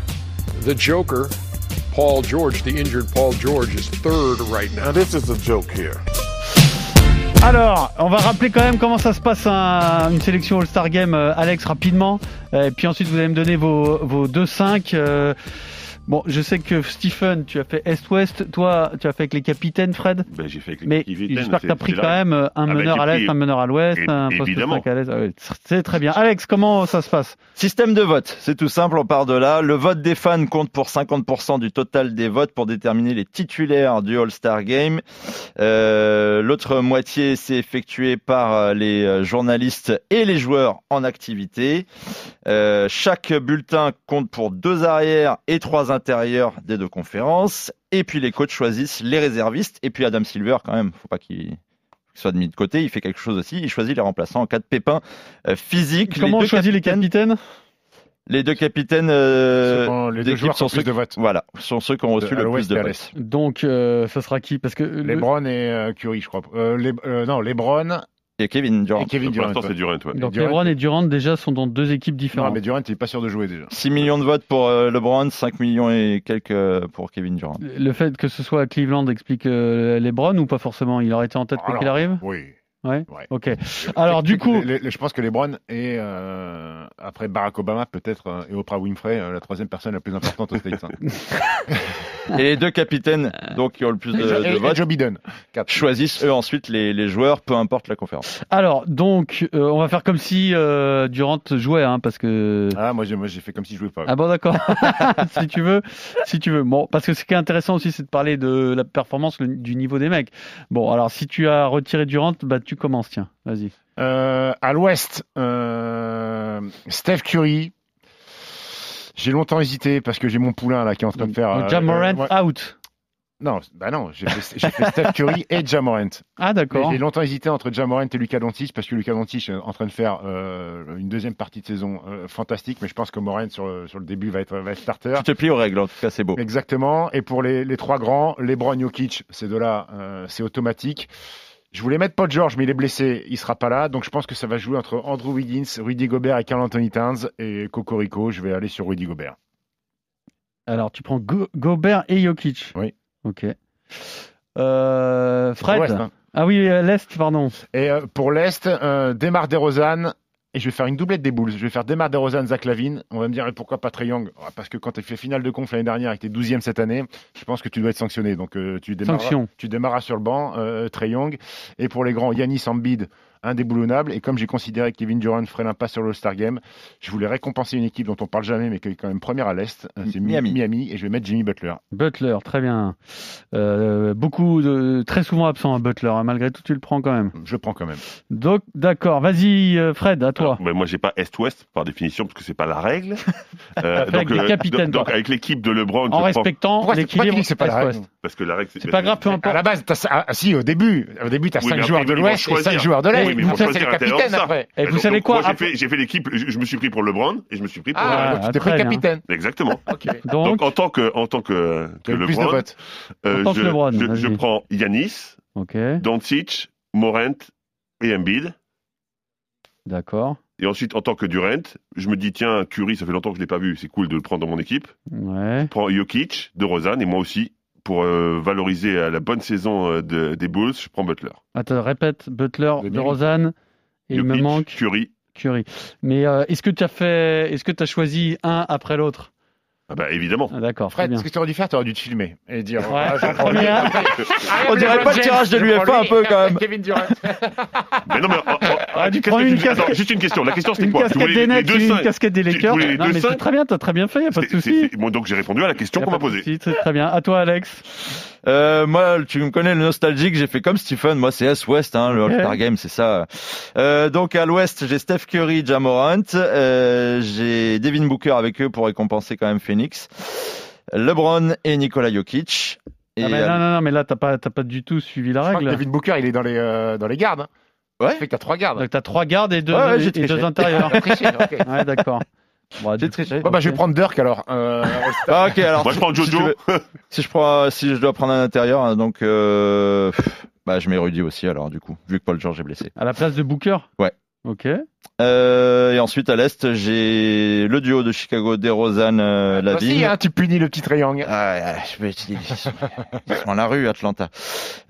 the Joker, Paul George, the injured Paul George, is third right now. Now this is a joke here. Alors, on va rappeler quand même comment ça se passe un- une sélection All-Star Game, euh, Alex, rapidement. Et puis ensuite, vous allez me donner vos, vos 2-5. Bon, je sais que Stephen, tu as fait Est-Ouest. Toi, tu as fait avec les capitaines, Fred. Ben, j'ai fait avec les Mais capitaines, j'espère que tu as pris quand là. même euh, un Ah bah, meneur à l'Est, pris- un meneur à l'Ouest, un poste évidemment. 5 à l'Est. Ah C'est très bien. Alex, comment ça se passe? Système de vote, c'est tout simple, on part de là. Le vote des fans compte pour 50% du total des votes pour déterminer les titulaires du All-Star Game. Euh, L'autre moitié, c'est effectué par euh, les journalistes et les joueurs en activité. Euh, chaque bulletin compte pour deux arrières et trois intérieurs des deux conférences. Et puis les coachs choisissent les réservistes. Et puis Adam Silver, quand même, faut pas qu'il soit mis de côté, il fait quelque chose aussi, il choisit les remplaçants en cas de pépin euh, physique. Comment on deux choisit les capitaines les deux capitaines euh, les deux d'équipe joueurs sont ceux, de votes. voilà, sont ceux qui ont reçu De- le plus de votes. Donc, euh, ça sera qui? Parce que le- Lebron et euh, Curry, je crois. Euh, les- euh, non, Lebron Et Kevin Durant. et Kevin Pour Durant. l'instant, ouais. c'est Durant, ouais. donc Durant. LeBron et Durant déjà sont dans deux équipes Non, différentes. mais Durant, il est pas sûr de jouer déjà. 6 millions de votes pour euh, LeBron, 5 millions et quelques euh, pour Kevin Durant. Le fait que ce soit à Cleveland explique euh, LeBron ou pas forcément? Il aurait été en tête quoi qu'il arrive? Oui. Ouais. Ouais. Ok. Alors, du coup- Les- les- je pense que Lebron est, euh, après Barack Obama, peut-être, euh, et Oprah Winfrey, euh, la troisième personne la plus importante aux States. hein. Et les deux capitaines, donc qui ont le plus de, Et- de et- et votes, Joe Biden. Quatre. choisissent eux ensuite les, les joueurs, peu importe la conférence. Alors, donc, euh, on va faire comme si euh, Durant jouait, hein, parce que. Ah, moi, j'ai, moi, j'ai fait comme si je jouais pas. Ah bon, d'accord. si tu veux, si tu veux. Bon, parce que ce qui est intéressant aussi, c'est de parler de la performance, le- du niveau des mecs. Bon, alors si tu as retiré Durant, bah tu commences, tiens. Vas-y. Euh, à l'ouest, euh, Steph Curry. J'ai longtemps hésité parce que j'ai mon poulain là qui est en train de faire. Donc, euh, Jamorant euh, ouais. out. Non, bah non, j'ai fait, j'ai fait Steph Curry et Jamorant. Ah d'accord. J'ai longtemps hésité entre Jamorant et Lucas Doncic parce que Lucas Doncic est en train de faire euh, une deuxième partie de saison euh, fantastique, mais je pense que Morant sur, le- sur le début va être, va être starter. Tu te plies aux règles, en tout cas c'est beau. Exactement. Et pour les, les trois grands, LeBron, Jokic, ces deux-là, euh, c'est automatique. Je voulais mettre Paul George, mais il est blessé, il sera pas là. Donc je pense que ça va jouer entre Andrew Wiggins, Rudy Gobert et Carl Anthony Towns. Et Cocorico, je vais aller sur Rudy Gobert. Alors tu prends Go- Gobert et Jokic. Oui. Ok. Euh, Fred. Hein. Ah oui, euh, l'est, pardon. Et euh, pour l'Est, euh, Demar DeRozan. Et je vais faire une doublette des Bulls. Je vais faire Demar DeRozan, Zach Lavine. On va me dire, pourquoi pas Trey Young? Ah, Parce que quand tu as fait finale de conf l'année dernière et que tu es 12e cette année, je pense que tu dois être sanctionné. Donc euh, tu, démarras, Sanction. tu démarras sur le banc, euh, Trey Young. Et pour les grands, Yanis Embiid, indéboulonnable. Et comme j'ai considéré que Kevin Durant ferait l'impasse sur l'All-Star Game, je voulais récompenser une équipe dont on parle jamais, mais qui est quand même première à l'Est. Euh, C'est Mi- Miami. Miami. Et je vais mettre Jimmy Butler. Butler, très bien. Euh, beaucoup de très souvent absent à Butler. hein. Malgré tout, tu le prends quand même. Je prends quand même. Donc d'accord. Vas-y, euh, Fred, à toi. Ben, moi, j'ai pas Est-Ouest par définition parce que c'est pas la règle. avec donc, toi. avec l'équipe de LeBron, En respectant l'équilibre c'est pas la Est-Ouest. règle parce que la règle, C'est pas grave, peu À importe. la base, t'as- ah, ah, si, au début, au début, tu as Oui, 5 mais joueurs de l'Ouest et choisir. 5 joueurs de l'Est. Oui, mais vont ça, c'est choisir le capitaine après. Et vous savez quoi Moi, j'ai fait, l'équipe, je, je me suis pris pour LeBron et je me suis pris pour. Ah, tu t'es pris capitaine. Exactement. Donc, Donc, en tant que, en tant que, LeBron, euh, En tant que je, LeBron, je, prends Yanis, ok, Doncic, Morant et Embiid. d'accord. Et ensuite, en tant que Durant, je me dis, tiens, Curry, ça fait longtemps que je l'ai pas vu, c'est cool de le prendre dans mon équipe. Ouais. Je prends Jokic, de Rosanne et moi aussi, pour euh, valoriser euh, la bonne saison euh, de- des Bulls, je prends Butler. Attends, répète. Butler, Le de. Rosanne. Et il me manque Curry. Curry. Mais euh, est-ce que tu as fait, est-ce que tu as choisi un après l'autre? Ah bah évidemment. Ah, D'accord, Fred, ce que tu aurais dû faire, tu aurais dû te filmer et dire. Ouais, ah. On dirait pas le tirage de l'UEFA un peu quand même. Kevin Durant. Mais non, mais. oh, oh, Ah, tu qu'est-ce prends que une attends, casquette- juste une question. La question c'était Une quoi Tu casquette voulais des les Nets, deux une casquette des Tu Lakers. voulais les Non, deux mais cinq c'est très bien, t'as très bien fait, y a pas de souci. Bon, donc j'ai répondu à la question qu'on m'a posée. très bien. À toi, Alex. Euh, moi, tu me connais le nostalgique, j'ai fait comme Stephen. Moi, c'est S-Ouest, hein, le. All-Star Game, c'est ça. Euh, donc à l'Ouest, j'ai Steph Curry, Jamorant. Euh, j'ai Devin Booker avec eux pour récompenser quand même Phoenix. LeBron et Nikola Jokic. Et Ah à- non, non, non, mais là, t'as pas, t'as pas du tout suivi la Je crois que règle. David Booker, il est dans les, euh, dans les gardes. hein. Ouais. Ça fait que t'as trois gardes. Donc, t'as trois gardes et deux, Ouais, ouais, et- deux intérieurs. T'as triché, ok. ouais, d'accord. Bon, J'ai triché. Bon, bah, je vais prendre Dirk alors. Euh, All-Star. Ah, ok, alors. Moi je prends si tu Jojo. veux- si je prends, si je dois prendre un intérieur, hein, donc, euh, bah, je mets Rudy aussi, alors, du coup, vu que Paul George est blessé. À la place de Booker? Ouais. Ok. Euh, et ensuite, à l'Est, j'ai le duo de Chicago, DeRozan, euh, aussi, Lavigne. hein, tu punis le petit triangle. Ah, je vais dans la rue, Atlanta.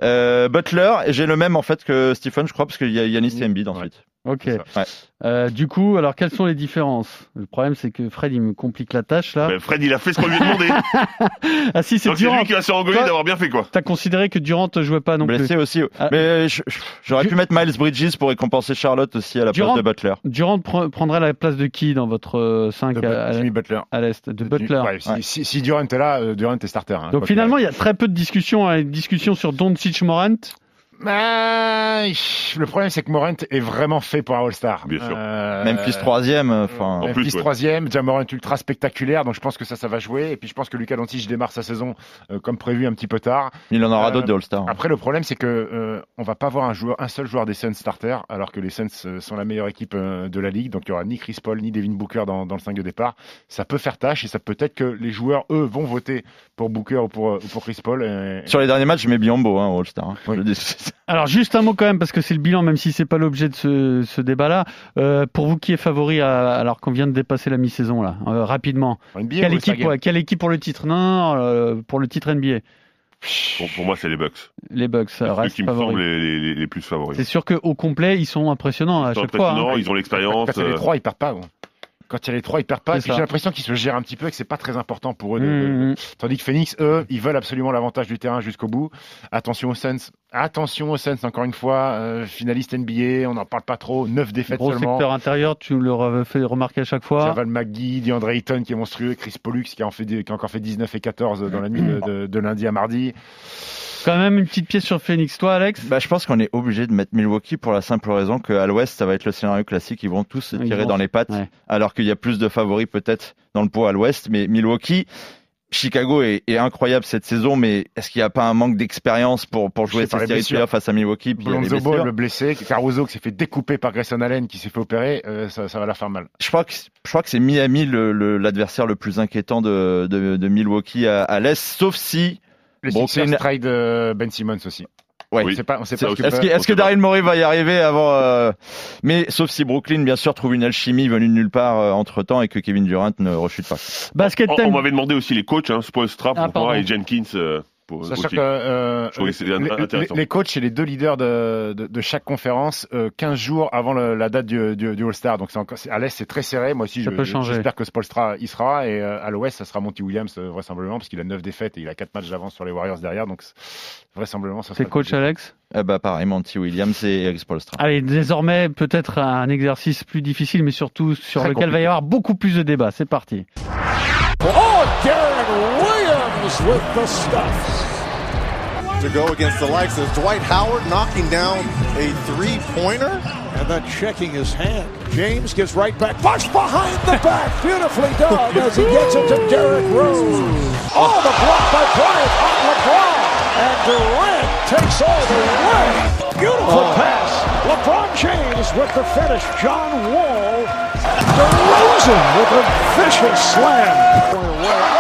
Euh, Butler, j'ai le même en fait que Stephen, je crois, parce qu'il y a Yanis et Embiid ensuite. Ok. Ouais. Euh, du coup, alors quelles sont les différences? Le problème, c'est que Fred, il me complique la tâche là. Ben, Fred, il a fait ce qu'on lui a demandé. Ah si, c'est Donc c'est Durant. lui qui va se rengoler d'avoir bien fait quoi. T'as considéré que Durant ne jouait pas non Blessé plus. aussi. Ah. Mais je- j'aurais Du- pu mettre Miles Bridges pour récompenser Charlotte aussi à la Durant- place de Butler. Durant pre- prendrait la place de qui dans votre euh, 5 De à, Jimmy Butler. à l'Est? De Butler. Ouais, si, Ouais. si, si Durant est là, euh, Durant est starter. hein, Donc finalement, il y a très peu de discussions, hein, discussions sur Doncic Morant. Bah, le problème, c'est que Morant est vraiment fait pour un All-Star. Bien sûr. Euh, Memphis troisième, enfin. En Memphis plus, ouais. troisième, Jamorant ultra spectaculaire, donc je pense que ça, ça va jouer. Et puis je pense que Lucas Doncic démarre sa saison euh, comme prévu un petit peu tard. Il en aura Euh, d'autres des All-Star. Après, le problème, c'est que euh, on va pas voir un joueur, un seul joueur des Suns starter, alors que les Suns euh, sont la meilleure équipe euh, de la ligue. Donc il y aura ni Chris Paul ni Devin Booker dans, dans le 5 de départ. Ça peut faire tâche et ça peut être que les joueurs, eux, vont voter pour Booker ou pour, euh, ou pour Chris Paul. et- Sur les derniers matchs, je mets Biombo hein, All-Star. hein. Oui. Alors juste un mot quand même, parce que c'est le bilan, même si c'est pas l'objet de ce, ce débat-là. Euh, pour vous, qui est favori à- alors qu'on vient de dépasser la mi-saison là, euh, rapidement? NBA, Quelle équipe, ouais, quelle équipe pour le titre? Non, non, euh, pour le titre NBA. Pour, pour moi, c'est les Bucks. Les Bucks C'est ceux restent qui me semblent les, les, les plus favoris. C'est sûr qu'au complet, ils sont impressionnants à Ils sont chaque fois. hein. impressionnants, ils ont l'expérience. Y a les euh, trois, ils perdent pas. Quand il y a les trois, ils perdent pas. J'ai l'impression qu'ils se gèrent un petit peu et que c'est pas très important pour eux. de- Mmh, mmh. Tandis que Phoenix, eux, ils veulent absolument l'avantage du terrain jusqu'au bout. Attention aux Suns. Attention aux Suns, encore une fois. euh, finaliste NBA, on n'en parle pas trop. Neuf défaites Gros seulement. secteur intérieur, tu leur fait remarquer à chaque fois. Javal McGee, DeAndre Ayton qui est monstrueux, Chris Pollux qui a, en fait, qui a encore fait 19 et 14 dans la nuit de, de- de lundi à mardi. Quand même une petite pièce sur Phoenix. Toi, Alex? Bah, je pense qu'on est obligé de mettre Milwaukee pour la simple raison qu'à l'Ouest, ça va être le scénario classique. Ils vont tous se tirer vont- dans les pattes, ouais. alors qu'il y a plus de favoris peut-être dans le pot à l'Ouest. Mais Milwaukee, Chicago est, est incroyable cette saison, mais est-ce qu'il n'y a pas un manque d'expérience pour, pour jouer de blessures. playoffs face à Milwaukee Lonzo Ball, le blessé, Caruso qui s'est fait découper par Grayson Allen qui s'est fait opérer, euh, ça, ça va la faire mal. Je crois que je crois que c'est Miami le- le- l'adversaire le, plus inquiétant de, de, de Milwaukee à, à l'Est, sauf si Les Brooklyn- trade euh, Ben Simmons aussi. ouais. On sait pas, on sait C'est- pas Est-ce que, est-ce que. Daryl Morey va y arriver avant euh, Mais sauf si Brooklyn, bien sûr, trouve une alchimie venue de nulle part entre temps et que Kevin Durant ne rechute pas. Basket On, on m'avait demandé aussi les coachs, hein, Spoelstra Ah, pour moi pardon. et Jenkins. euh, pour, Sachant aussi. que euh, Je trouvais que c'était les, les- coachs et les deux leaders de, de, de chaque conférence, euh, 15 jours avant le- la date du, du, du All-Star. Donc c'est encore, c'est- à l'Est, c'est très serré. Moi aussi, Ça je- j'espère que Spolstra y sera. Et euh, à l'Ouest, ça sera Monty Williams euh, vraisemblablement, parce qu'il a 9 défaites et il a 4 matchs d'avance sur les Warriors derrière. Donc c'est- vraisemblablement, ça C'est sera coach Alex? Eh bah pareil, Monty Williams et Eric Spoelstra. Allez, désormais, peut-être un exercice plus difficile, mais surtout sur Très lequel va y compliqué. avoir beaucoup plus de débats. C'est parti. Oh, with the stuff. to go against the likes of Dwight Howard knocking down a three-pointer. And then checking his hand. James gets right back. Push behind the back. Beautifully done as he gets it to Derrick Rose. Oh, the block by Bryant on LeBron. And Durant takes all the way. Beautiful oh. pass. LeBron James with the finish. John Wall. DeRozan with a vicious slam.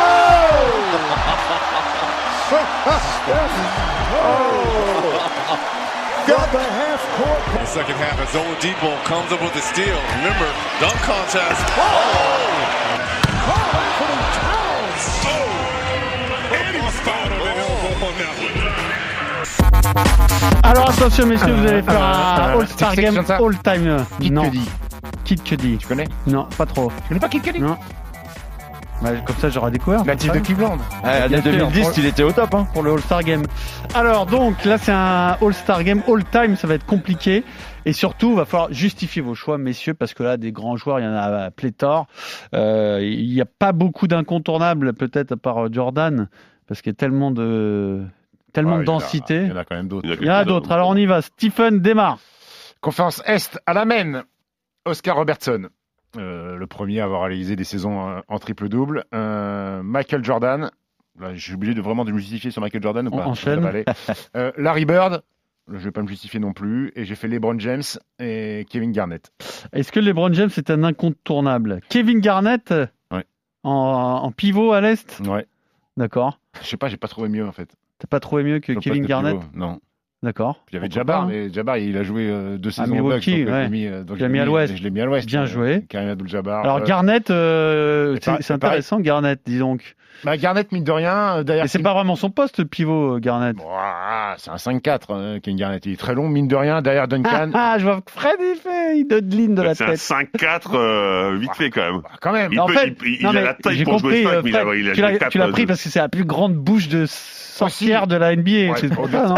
Got the half court The second half as Oladipo comes up with a steal. Remember, dunk contest. Oh! Carl Anthony Towns. And he fouled him and elbow on that one. Alors attention, messieurs, vous allez faire euh, un euh, All-Star Game. All-Time. Kid Non, Cudi. Kid Cudi. Tu connais? Non, pas trop. Tu connais pas Kid Cudi? Non. Ouais, comme ça, j'aurais découvert. Natif de Cleveland. Ouais, Année Bien sûr. 2010, il était au top. Hein. pour le All-Star Game. Alors donc là c'est un All-Star Game all-time, ça va être compliqué et surtout va falloir justifier vos choix messieurs parce que là des grands joueurs il y en a pléthore. Euh, il n'y a pas beaucoup d'incontournables peut-être à part euh, Jordan parce qu'il y a tellement de tellement Ouais, de il y en a- densité. Il y en a quand même d'autres. Il y en a d'autres. Alors on y va. Stephen démarre. Conférence Est à la main. Oscar Robertson. Euh, le premier à avoir réalisé des saisons euh, en triple-double. Euh, Michael Jordan. Là, je suis obligé de vraiment de me justifier sur Michael Jordan ou pas? Enchaîne. Euh, Larry Bird. Je vais pas me justifier non plus. Et j'ai fait LeBron James et Kevin Garnett. Est-ce que LeBron James est un incontournable? Kevin Garnett? Ouais. en, en pivot à l'est? Ouais. D'accord. Je sais pas, j'ai pas trouvé mieux en fait. T'as pas trouvé mieux que Kevin Garnett pivot, Non. D'accord. Il y avait Jabbar, pas, hein mais Jabbar, il a joué euh, deux saisons au Bucks, Milwaukee, donc, je mis, euh, donc mis à l'ouest. Je l'ai mis à l'ouest. Bien euh, joué. Karim Abdul-Jabbar. Alors Garnett, euh, c'est intéressant Garnett, dis donc. Bah, Garnett, mine de rien, euh, derrière. Et c'est pas vraiment son poste pivot euh, Garnett. Ouah, c'est un 5-4, euh, Kevin Garnett. Il est très long, mine de rien, derrière Duncan. Ah, je vois que Fred il fait, il donne ligne de la C'est un tête. 5-4 euh, vite fait quand même. Bah, quand même. Il, En peut- fait, il, il non, a mais la taille j'ai pour jouer compris, 5, euh, mais il a, Fred, il a tu l'as joué 4. tu l'as pris parce que c'est la plus grande bouche de sorcière de la NBA. Ouais, c'est pour au-delà,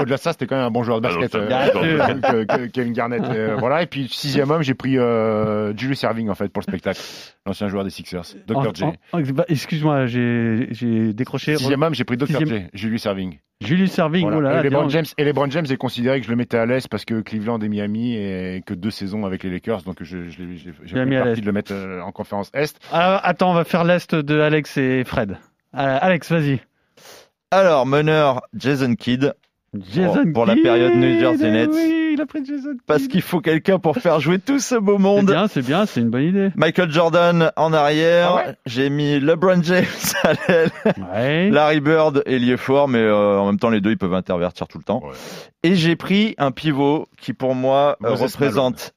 au- de ça, c'était quand même un bon joueur de Ah basket, Kevin Garnett. voilà. Et puis, sixième homme, j'ai pris Julius Serving, en fait, pour le spectacle. L'ancien joueur des Sixers. Dr. J. bah, Excuse-moi, j'ai j'ai décroché. Sixième homme, j'ai pris Dr. Sixième- J. Julius Serving. Julius Serving, Voilà. oh et, LeBron. James, et LeBron James est considéré que je le mettais à l'Est parce que Cleveland et Miami et que deux saisons avec les Lakers. Donc, je, je, l'ai- je, j'ai parti de le mettre euh, en conférence Est. Ah, attends, on va faire l'est de Alex et Fred. Euh, Alex, vas-y. Alors, meneur Jason Kidd. Jason pour la période New Jersey Nets. Oui, il a pris Jason Parce qu'il faut quelqu'un pour faire jouer tout ce beau C'est monde. bien, c'est bien, c'est une bonne idée. Michael Jordan en arrière. Ah ouais J'ai mis LeBron James à l'aile. Ouais. Larry Bird, ailier fort, mais euh, en même temps, les deux, ils peuvent intervertir tout le temps. Ouais. Et j'ai pris un pivot qui, pour moi, euh, Moses représente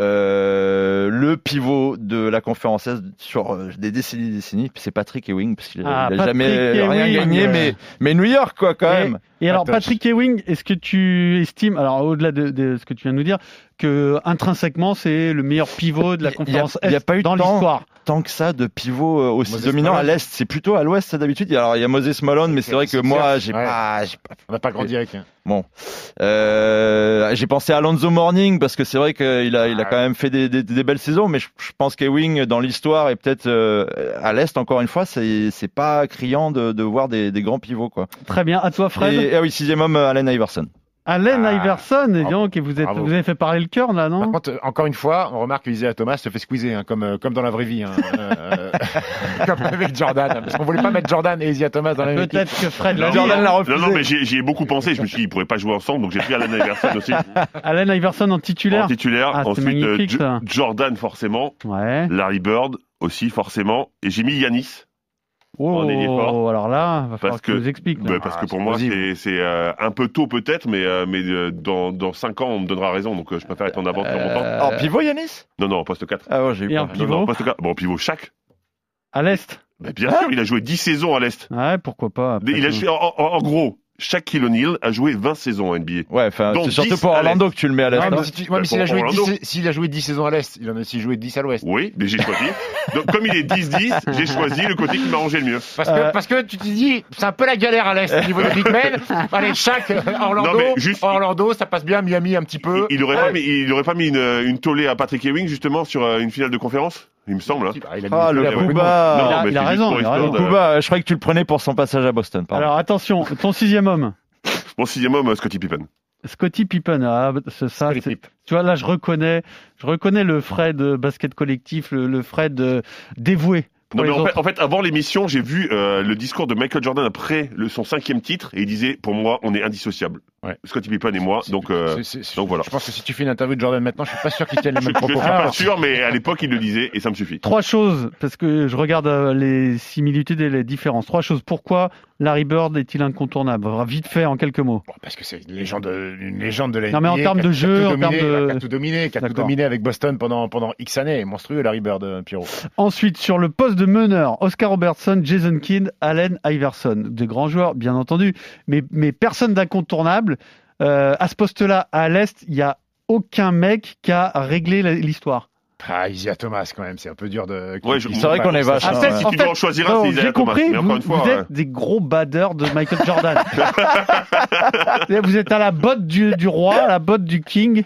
euh, le pivot de la conférence sur euh, des décennies et décennies. C'est Patrick Ewing, parce qu'il Ah, a Patrick jamais rien gagné, euh. mais, mais New York, quoi, quand Et- même. Et alors, Patrick Ewing, est-ce que tu estimes, alors au-delà de, de ce que tu viens de nous dire, que intrinsèquement c'est le meilleur pivot de la Il y a- conférence il y a pas eu dans l'histoire Tant que ça de pivot euh, aussi Moses dominant à l'Est, c'est plutôt à l'Ouest ça, d'habitude. Alors il y a Moses Malone, mais c'est vrai que moi, j'ai ouais. pas, pas On n'a pas grandi avec. hein. Bon, euh, j'ai pensé à Alonso Morning parce que c'est vrai qu'il a, il a Ouais. quand même fait des, des, des belles saisons, mais je, je pense qu'Ewing dans l'histoire et peut-être euh, à l'est encore une fois, c'est c'est pas criant de, de voir des, des grands pivots quoi. Très bien, à toi Fred. Et, ah oui, sixième homme, Allen Iverson. Allen Ah, Iverson, et donc, et vous, êtes, Bravo. vous avez fait parler le cœur là, Par non contre, euh, encore une fois, on remarque que Isaiah Thomas se fait squeezer, hein, comme, euh, comme dans la vraie vie. hein, euh, comme avec Jordan. Parce qu'on voulait pas mettre Jordan et Isaiah Thomas dans la même équipe. Peut-être que Fred Non, Jordan hein. l'a Non, refusé. non, mais j'y ai beaucoup pensé. Je me suis dit, ils pourraient pas jouer ensemble, donc j'ai pris Alan Iverson aussi Allen Iverson en titulaire. en titulaire. Ah, Ensuite. Jordan forcément, Ouais. Larry Bird aussi forcément, et j'ai mis Yanis. Oh, en alors là, va falloir Parce que que- nous expliques. là. Bah, parce Ah, que pour moi, c'est c'est, euh, un peu tôt peut-être, mais, euh, mais euh, dans, dans 5 ans, on me donnera raison, donc euh, je préfère être en avance mon temps. Euh, En pivot, Yanis? Non, non, poste 4. Ah ouais, j'ai eu Et en peur. Non, pivot non, poste 4. Bon, pivot chaque. À l'Est Bah, bien sûr, il a joué 10 saisons à l'Est. Ouais, pourquoi pas. Il a joué- en, en- en gros, Shaquille O'Neal a joué 20 saisons en NBA. Ouais, enfin, Donc, c'est surtout 10 pour Orlando que tu le mets à l'est. Ouais, hein. mais si tu- ouais, mais Bah, s'il a, joué Orlando. 10 s'il a joué 10 saisons à l'Est, il en a aussi joué 10 à l'Ouest. Oui, mais j'ai choisi. Donc, comme il est 10-10, j'ai choisi le côté qui m'arrangeait le mieux. Parce que, Euh. parce que tu te dis, c'est un peu la galère à l'Est au niveau des big men. Allez, chaque euh, Orlando, Non, mais juste- Orlando, ça passe bien, Miami un petit peu. Il, il aurait pas mis, il aurait pas mis une, une tollée à Patrick Ewing, justement, sur euh, une finale de conférence? Il me semble. hein. Ah, il a Ah, le Kuba. il a- mais il a c'est raison, de- Kuba, je croyais que tu le prenais pour son passage à Boston. Pardon. Alors attention, ton sixième homme, Mon sixième homme, Scottie Pippen. Scottie Pippen. Ah, c'est ça, c'est- tu vois là, je reconnais, je reconnais le Fred basket collectif, le, le Fred dévoué. Non, mais en fait, en fait, avant l'émission, j'ai vu euh, le discours de Michael Jordan après le, son cinquième titre et il disait Pour moi, on est indissociables. Ouais. Scottie Pippen et moi. Donc, euh, voilà. Je pense que si tu fais une interview de Jordan maintenant, je suis pas sûr qu'il tienne les je mêmes ne propos. suis pas sûr, mais à l'époque, il le disait et ça me suffit. Trois choses, parce que je regarde euh, les similitudes et les différences. Trois choses. Pourquoi Larry Bird est-il incontournable? Vite fait, en quelques mots. Bon, parce que c'est une légende, de- une légende de la Non, mais en termes de jeu, en dominé, termes de- qui a tout dominé, qui a tout D'accord. dominé avec Boston pendant pendant X années, monstrueux Larry Bird, euh, Pierrot. Ensuite, sur le poste de meneur, Oscar Robertson, Jason Kidd, Allen Iverson. Des grands joueurs, bien entendu, mais, mais personne d'incontournable. Euh, à ce poste-là, à l'Est, il n'y a aucun mec qui a réglé l'histoire. Ah, Isaiah Thomas quand même, c'est un peu dur de. Ouais, je- C'est vrai qu'on est vache. Ah, hein, si tu dois en choisir un, c'est j'ai Thomas. compris, Mais vous, une fois, vous êtes euh, des gros badeurs de Michael Jordan. vous êtes à la botte du, du roi, à la botte du king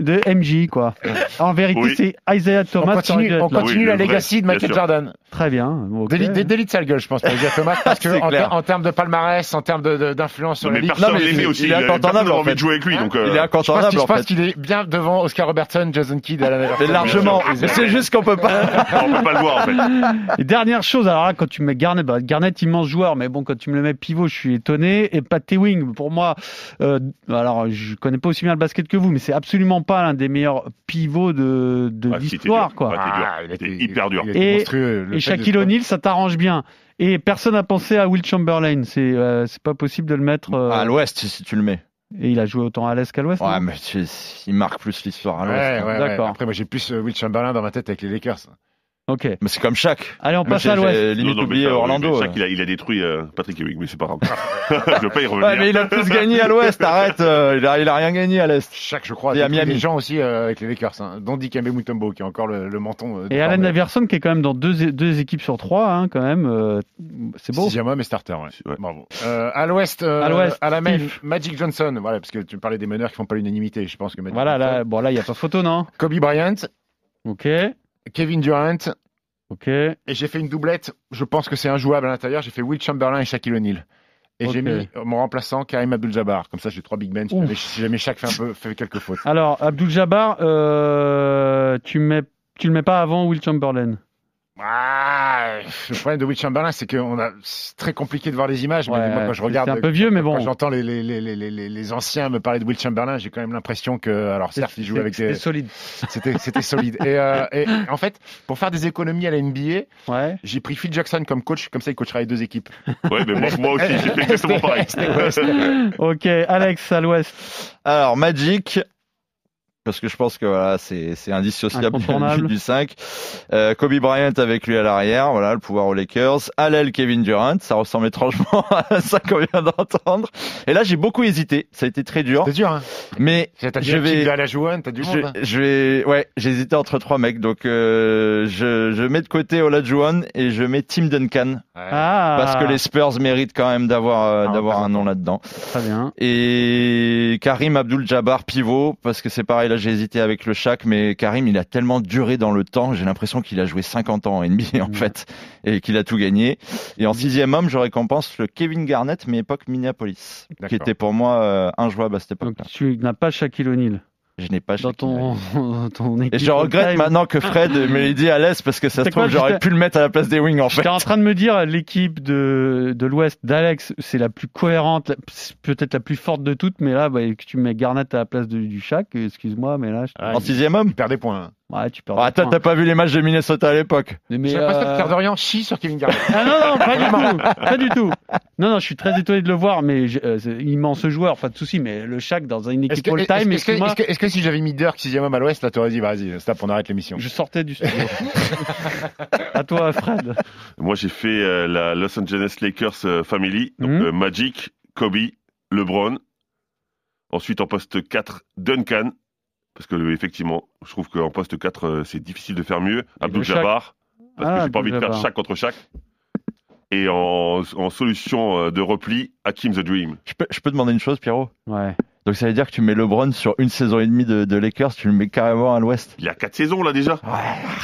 de MJ, quoi. En vérité, Oui. c'est Isaiah Thomas continue, on continue Oui, la vrai, legacy de Michael. Jordan. Très bien. ok. Délit, dé- délit de sale gueule, je pense, pour Isaiah Thomas, parce que en, clair. ter- en termes de palmarès, en termes d'influence sur la ligue, personne l'aimait il- aussi. il est personne incontournable, n'a en envie fait. de jouer avec lui. Donc, Il est euh, je pense, incontournable je en pense fait. qu'il est bien devant Oscar Robertson, Jason Kidd, Alan Iverson. largement. C'est juste qu'on peut pas. on peut pas le voir en fait. Et dernière chose, alors là, quand tu mets Garnett, bah, Garnett, immense joueur, mais bon, quand tu me le mets pivot, je suis étonné. Et Pat Ewing, pour moi, euh, alors je connais pas aussi bien le basket que vous, mais c'est absolument pas l'un des meilleurs pivots de, de l'histoire, quoi. Ouais, c'était dur. Ah, il était- hyper dur. il était Et- Et Shaquille O'Neal, ça t'arrange bien. Et personne n'a pensé à Will Chamberlain. C'est euh, c'est pas possible de le mettre. euh, À l'ouest, si tu le mets. et il a joué autant à l'est qu'à l'ouest. Ouais, mais tu- il marque plus l'histoire à Ouais, l'ouest. ouais, ouais. D'accord. Après, moi, j'ai plus euh, Will Chamberlain dans ma tête avec les Lakers. Ok. Mais c'est comme Shaq. Allez, on passe à l'ouest. Non, limite non, mais oublié ça, oui, Orlando. mais ouais. Shaq, il a, il a détruit euh, Patrick Ewing, mais c'est pas grave. je vais pas y revenir. Ouais, mais il a plus gagné à l'ouest, arrête. euh, il, a, il a rien gagné à l'est. Chaque, je crois, Et à a Miami. des gens aussi euh, avec les Lakers, hein, dont Mutombo, qui est encore le, le menton. euh, Et de Allen. Iverson qui est quand même dans deux, deux équipes sur trois, hein, quand même. euh, c'est beau. Sixième homme et starter, ouais. Ouais. Bravo. Euh, à l'ouest, euh, À l'ouest, à la main, Steve. Magic Johnson. Voilà, parce que tu parlais des meneurs qui font pas l'unanimité. Je pense que Magic Voilà, Johnson. là, bon, là, il n'y a pas photo, non? Kobe Bryant, Ok. Kevin Durant, Ok. et j'ai fait une doublette. Je pense que c'est injouable à l'intérieur. J'ai fait Will Chamberlain et Shaquille O'Neal. Et j'ai mis mon remplaçant Karim Abdul-Jabbar. Comme ça, j'ai trois big men. Si jamais, chaque fait un peu, fait quelques fautes. Alors, Abdul Jabbar, euh, tu, mets, tu le mets pas avant Will Chamberlain Ah, le problème de Will Chamberlain, c'est que on a, c'est très compliqué de voir les images. Ouais, mais moi, quand je c'est- regarde, c'est un peu vieux, mais quand bon. j'entends les, les, les, les, les, les anciens me parler de Will Chamberlain, j'ai quand même l'impression que, alors certes, il joue avec C'était des, solide. c'était, c'était solide. Et, euh, et en fait, pour faire des économies à la NBA, Ouais. j'ai pris Phil Jackson comme coach, comme ça il coachera les deux équipes. Ouais, mais moi, moi aussi, j'ai fait exactement pareil. Ok, Alex, à l'ouest. Alors, Magic. Parce que je pense que voilà, c'est c'est indissociable du, du 5. Euh, Kobe Bryant avec lui à l'arrière, voilà, le pouvoir aux Lakers. À l'aile, Kevin Durant, ça ressemble étrangement à ça qu'on vient d'entendre. Et là, j'ai beaucoup hésité, ça a été très dur. C'est dur, hein. Mais T'as je vais, à la Jouane, t'as du je, monde. hein. je vais, ouais, j'ai hésité entre trois mecs, donc euh, je, je mets de côté Olajuwon et je mets Tim Duncan Ah, parce que les Spurs méritent quand même d'avoir euh, Ah, d'avoir un nom là-dedans. Très bien. Et Karim Abdul-Jabbar pivot parce que c'est pareil là j'ai hésité avec le Shaq mais Karim il a tellement duré dans le temps j'ai l'impression qu'il a joué 50 ans en NBA en Mhm. fait et qu'il a tout gagné. Et en sixième homme je récompense le Kevin Garnett mais époque Minneapolis qui était pour moi euh, injouable à cette époque Donc, tu n'as pas Shaquille O'Neal je n'ai pas dans Shaquille ton, O'Neal. ton équipe. et je regrette maintenant que Fred me l'ait dit à l'aise parce que ça se trouve j'aurais pu le mettre à la place des wings en fait J'étais en train de me dire, l'équipe de, de l'Ouest d'Alex, c'est la plus cohérente, peut-être la plus forte de toutes, mais là, bah, que tu mets Garnett à la place de- du Shaq, excuse-moi, mais là, je- en sixième homme? Il perd des points. Ouais, tu perds. ah, t'as pas vu les matchs de Minnesota à l'époque Mais, J'ai l'impression euh, que Pierre Dorian chie sur Kevin Garnett. Ah non, non, pas du tout, pas du tout. Non, non, je suis très étonné de le voir, mais j'ai- euh, immense joueur, pas de souci, mais le Shaq dans une équipe all-time, que, que- est-ce que si j'avais mis Dirk sixième homme à l'ouest, là t'aurais dit vas-y, stop, on arrête l'émission. je sortais du studio. à toi, Fred. Moi, j'ai fait euh, la Los Angeles Lakers euh, Family. Donc, Mhm. euh, Magic, Kobe, LeBron. Ensuite, en poste 4, Duncan. Parce que, effectivement, je trouve qu'en poste 4, euh, c'est difficile de faire mieux. Abdul. Jabbar. Parce Ah, que j'ai pas envie de faire chaque contre chaque. Et en, en solution euh, de repli, Hakim the Dream. je peux, je peux demander une chose Pierrot? Ouais. Donc ça veut dire que tu mets LeBron sur une saison et demie de, de Lakers, tu le mets carrément à l'ouest. Il a 4 saisons, là, déjà.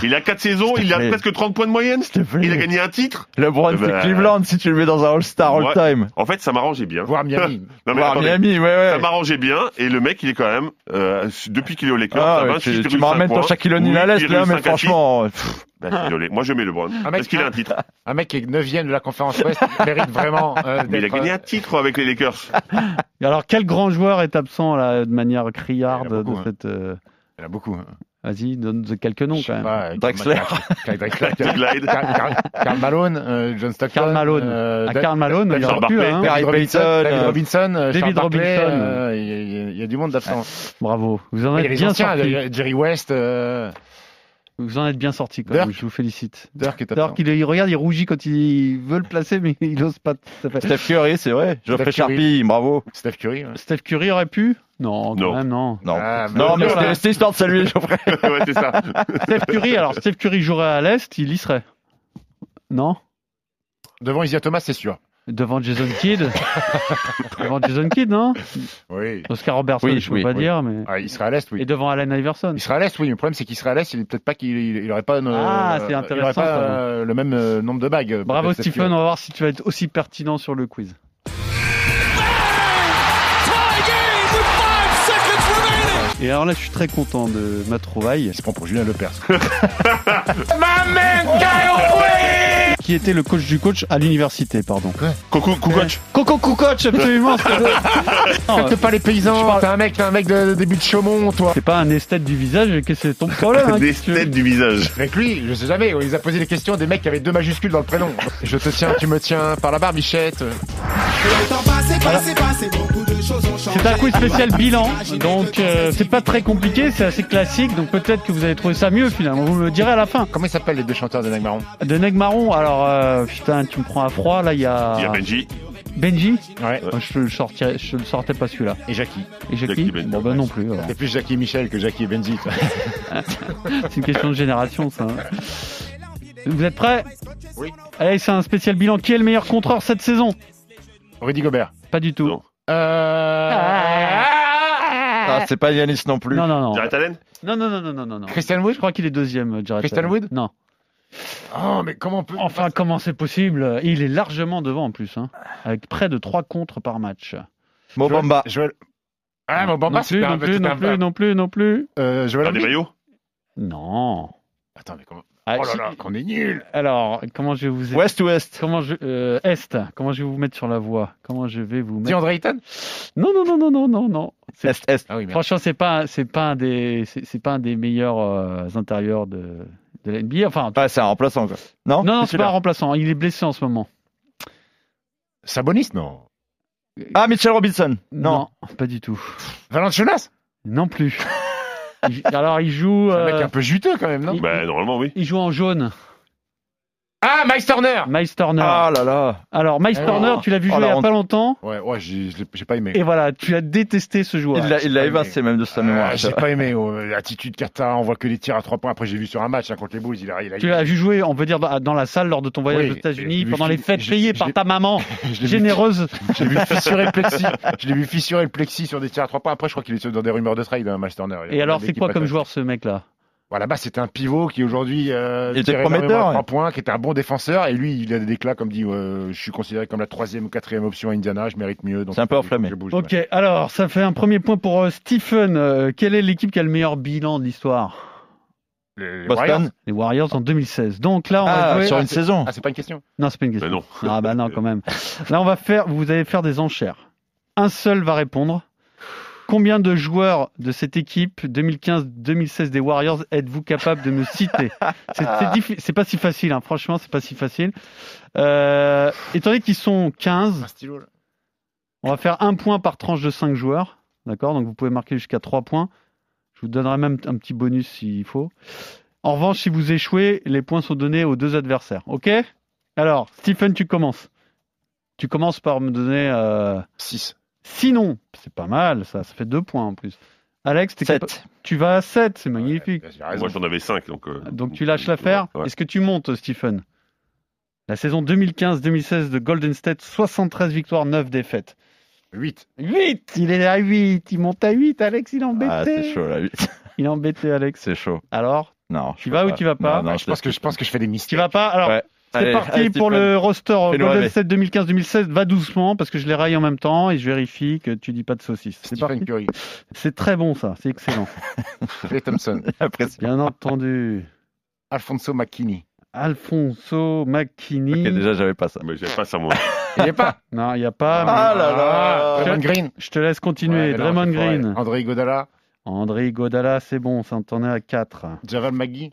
Il a 4 saisons, il a presque 30 points de moyenne. Il a gagné un titre. LeBron, Eh c'est ben, Cleveland si tu le mets dans un All-Star Ouais. All-Time. En fait, ça m'arrangeait bien. Voir Miami. Non, mais Voir attendez. Miami, ouais, ouais. Ça m'arrangeait bien et le mec il est quand même euh, depuis qu'il est au Lakers Ah, à ouais, 26, tu, tu me ramènes ton Shaquille O'Neal à l'est là, mais franchement, pff, Désolé, moi je mets LeBron parce qu'il a un titre. Un mec qui est neuvième de la conférence ouest mérite vraiment euh, Mais il a gagné euh, un titre avec les Lakers. Et alors, quel grand joueur est absent là, de manière y criarde en a beaucoup, de hein. cette. euh, Il y en a beaucoup. hein. Vas-y, donne quelques noms quand même. pas, euh, Drexler. Karl- Karl Malone, euh, John Stockton. Karl Malone. euh, à Karl Malone, il y Charles aura plus, hein. David Robinson, David euh, Robinson, euh, David Charles Robinson. euh, Il y, a- il y a du monde d'absent. Bravo. Vous en y a êtes bien y a Jerry West. Vous en êtes bien sorti quand même, je vous félicite. Dirk est Dirk, il, il regarde, il rougit quand il veut le placer, mais il n'ose pas. Steph Curry, c'est vrai. Geoffrey Steph Curry. Sharpie, bravo. Steph Curry. ouais. Steph Curry aurait pu? Non, quand Non. même, non. Non, Ah, non mais voilà. c'était c'était histoire de saluer Geoffrey. ouais, c'est ça. Steph Curry, alors Steph Curry jouerait à l'Est, il y serait. Non? Devant Isia Thomas, c'est sûr. Devant Jason Kidd Devant Jason Kidd, non? Oui. Oscar Robertson, Oui, je peux oui, pas oui. dire, mais. Ah, il serait à l'Est, oui. Et devant Allen Iverson. Il serait à l'Est, oui. Le problème, c'est qu'il serait à l'Est, il est peut-être pas qu'il il, il aurait pas, une- Ah, c'est il intéressant, aurait pas ça. euh, le même euh, nombre de bagues. euh, Bravo Stephen, on va voir si tu vas être aussi pertinent sur le quiz. Et alors là, je suis très content de ma trouvaille. Il se prend pour Julien Lepers. Qui était le coach du coach à l'université, pardon. Coucou, Kukoc. Coco Coach, absolument. Capte pas les paysans, t'es un mec, t'es un mec de, de début de Chaumont, toi. C'est pas un esthète du visage, qu'est-ce que c'est ton problème hein, veux têtes du visage. Avec lui, je sais jamais, il a posé des questions à des mecs qui avaient deux majuscules dans le prénom. Je te tiens, tu me tiens par la barbichette. Le temps passé, passé, passé, beaucoup de choses ont changé. C'est un quiz spécial bilan, donc euh, c'est pas très compliqué, c'est assez classique, donc peut-être que vous allez trouver ça mieux finalement, vous me le direz à la fin. Comment ils s'appellent les deux chanteurs de Nagmaron De Neg Marron, alors euh, putain, tu me prends à froid, là il y a... Il y a Benji. Benji Ouais. Moi, je le sortirais, je le sortais pas celui-là. Et Jackie. Et Jackie, Jackie Benji, Bon bah ouais. non plus. alors. C'est plus Jackie Michel que Jackie et Benzi. toi. C'est une question de génération ça. hein. Vous êtes prêts? Oui. Allez, c'est un spécial bilan. Qui est le meilleur contreur cette saison? Rudy Gobert. Pas du tout. Non. Euh... Ah, c'est pas Yanis non plus. Non, non, non. Jared Allen Non, non, non, non, non, non. non. Christian Je Wood crois qu'il est deuxième, Jared Christian Allen. Wood? Non. Oh, mais comment on peut... Enfin, comment c'est possible? Il est largement devant en plus, hein, avec près de 3 contres par match. Mobamba. Joël... Ah, mon Bamba, non plus, non plus, non plus, non plus, non plus. Euh, Joël des maillots Non. Attends, mais comment... Ah, Oh là là, qu'on est nul Alors, comment je vais vous West ou Est Comment je euh, Est Comment je vais vous mettre sur la voie? Comment je vais vous mettre DeAndre Ayton Non, non, non, non, non, non, non. Est, Est. Ah oui, merde. Franchement, c'est pas, c'est pas un des, c'est pas un des meilleurs euh, intérieurs de, de la NBA. Enfin, Ouais, c'est un remplaçant, quoi. Non non, non, c'est pas un remplaçant. Il est blessé en ce moment. Sabonis, non. Ah, Mitchell Robinson. Non. pas du tout. Valanciunas? Non plus. Il- Alors, il joue. C'est un mec euh, un peu juteux quand même, non il- Bah, normalement, oui. Il joue en jaune. Ah, Mike Turner Miles Turner. Ah là là. Alors, Miles Oh. Turner, tu l'as vu Oh, jouer la il y a honte. pas longtemps. Ouais, ouais, j'ai je l'ai- j'ai pas aimé. Et voilà, tu as détesté ce joueur. Il l'a il l'a évincé même de sa mémoire. Ah, j'ai pas aimé. oh, L'attitude Kata, on voit que les tirs à trois points. Après, j'ai vu sur un match hein, contre les Bulls, il a, il a Tu l'as vu jouer, on veut dire, dans dans la salle lors de ton voyage Oui, aux États-Unis, vu pendant les fêtes payées par ta maman je l'ai vu- généreuse. Je l'ai vu fissurer le plexi. Je l'ai vu fissurer le plexi sur des tirs à trois points. Après, je crois qu'il est dans des rumeurs de trade, hein, Miles Turner. Il a- Et alors, il a c'est quoi comme joueur ce mec-là? Voilà, bah, c'était un pivot qui aujourd'hui euh, Il était prometteur, à trois ouais. points, qui était un bon défenseur. Et lui, il a des déclats comme dit, euh, je suis considéré comme la troisième ou quatrième option à Indiana. Je mérite mieux. C'est un peu enflammé. je bouge, Ok, ouais. alors ça fait un premier point pour euh, Stephen. Euh, quelle est l'équipe qui a le meilleur bilan de l'histoire? Les- Boston. Warriors. Les Warriors en 2016. Donc là, on va Ah, jouer. sur une c'est- saison. Ah, c'est pas une question? Non, c'est pas une question. Non. Ah bah non, quand même. Là, on va faire. Vous allez faire des enchères. Un seul va répondre. Combien de joueurs de cette équipe 2015-2016 des Warriors êtes-vous capable de me citer? C'est c'est pas si facile, hein. franchement, c'est pas si facile. Euh, étant donné qu'ils sont 15, Un stylo, là. on va faire un point par tranche de 5 joueurs. D'accord? Donc vous pouvez marquer jusqu'à 3 points. Je vous donnerai même un petit bonus s'il faut. En revanche, si vous échouez, les points sont donnés aux deux adversaires. Ok? Alors, Stephen, tu commences. Tu commences par me donner. Euh... 6. Sinon, c'est pas mal, ça, ça fait 2 points en plus. Alex, t'es capa- 7. tu vas à 7, c'est magnifique. Raison. Moi, j'en avais 5. Donc, euh, Donc tu lâches l'affaire. Ouais. Est-ce que tu montes, Stephen? La saison 2015-2016 de Golden State, 73 victoires, 9 défaites. 8. 8 Il est à 8 Il monte à 8, Alex, il est embêté. Ah, c'est chaud là. Il est embêté, Alex. C'est chaud. Alors, Non. Tu vas ou tu vas pas Non, non, je, pense que, je pense que je fais des tu mystiques. vas pas? Alors, Ouais. C'est parti allez, pour le roster Fais-nous Golden rêver. State 2015-2016. Va doucement parce que je les raille en même temps et je vérifie que tu dis pas de saucisse. C'est parti. Curry. C'est très bon ça, c'est excellent. Clay Thompson. Bien entendu. Alfonso McKinney. Alfonso McKinney. Ok, déjà, j'avais pas ça. Mais j'avais pas ça, moi. Il est pas. Non, il n'y a pas. mais- Ah là là. Draymond Green. Je te laisse continuer. Ouais, Draymond. Green. André Godala. André Godala, c'est bon, ça t'en est à 4. Javal McGee.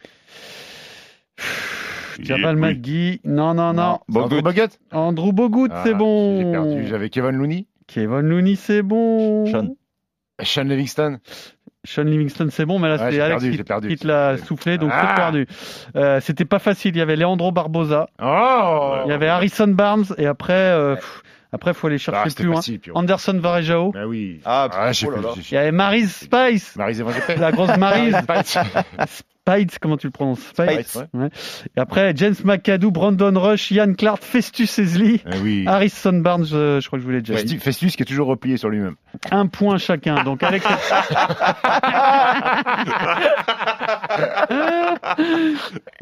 Oui. McGee. Non, non, non. Bogut. Andrew Bogut. Andrew Bogut, Ah, c'est bon. J'ai perdu. J'avais Kevin Looney. Kevin Looney, c'est bon. Sean. Sean Livingston. Sean Livingston, c'est bon, mais là, Ouais, c'est Alex perdu, qui, j'ai perdu. qui te l'a soufflé, donc Ah. c'est perdu. Euh, C'était pas facile. Il y avait Leandro Barbosa, Oh il y avait Harrison Barnes, et après, euh, pff, après, faut aller chercher Ah, plus loin. Anderson Varejao. Bah oui. Ah, j'ai oh là fait- là. Il y avait Maryse Spice, Maryse la grosse Maryse. Spice. Spice, comment tu le prononces Ouais. Et après, James McAdoo, Brandon Rush, Ian Clark, Festus Ezli, Eh oui. Harrison Barnes, euh, je crois que je vous l'ai déjà dit. Festus, Festus qui est toujours replié sur lui-même. Un point chacun. Donc avec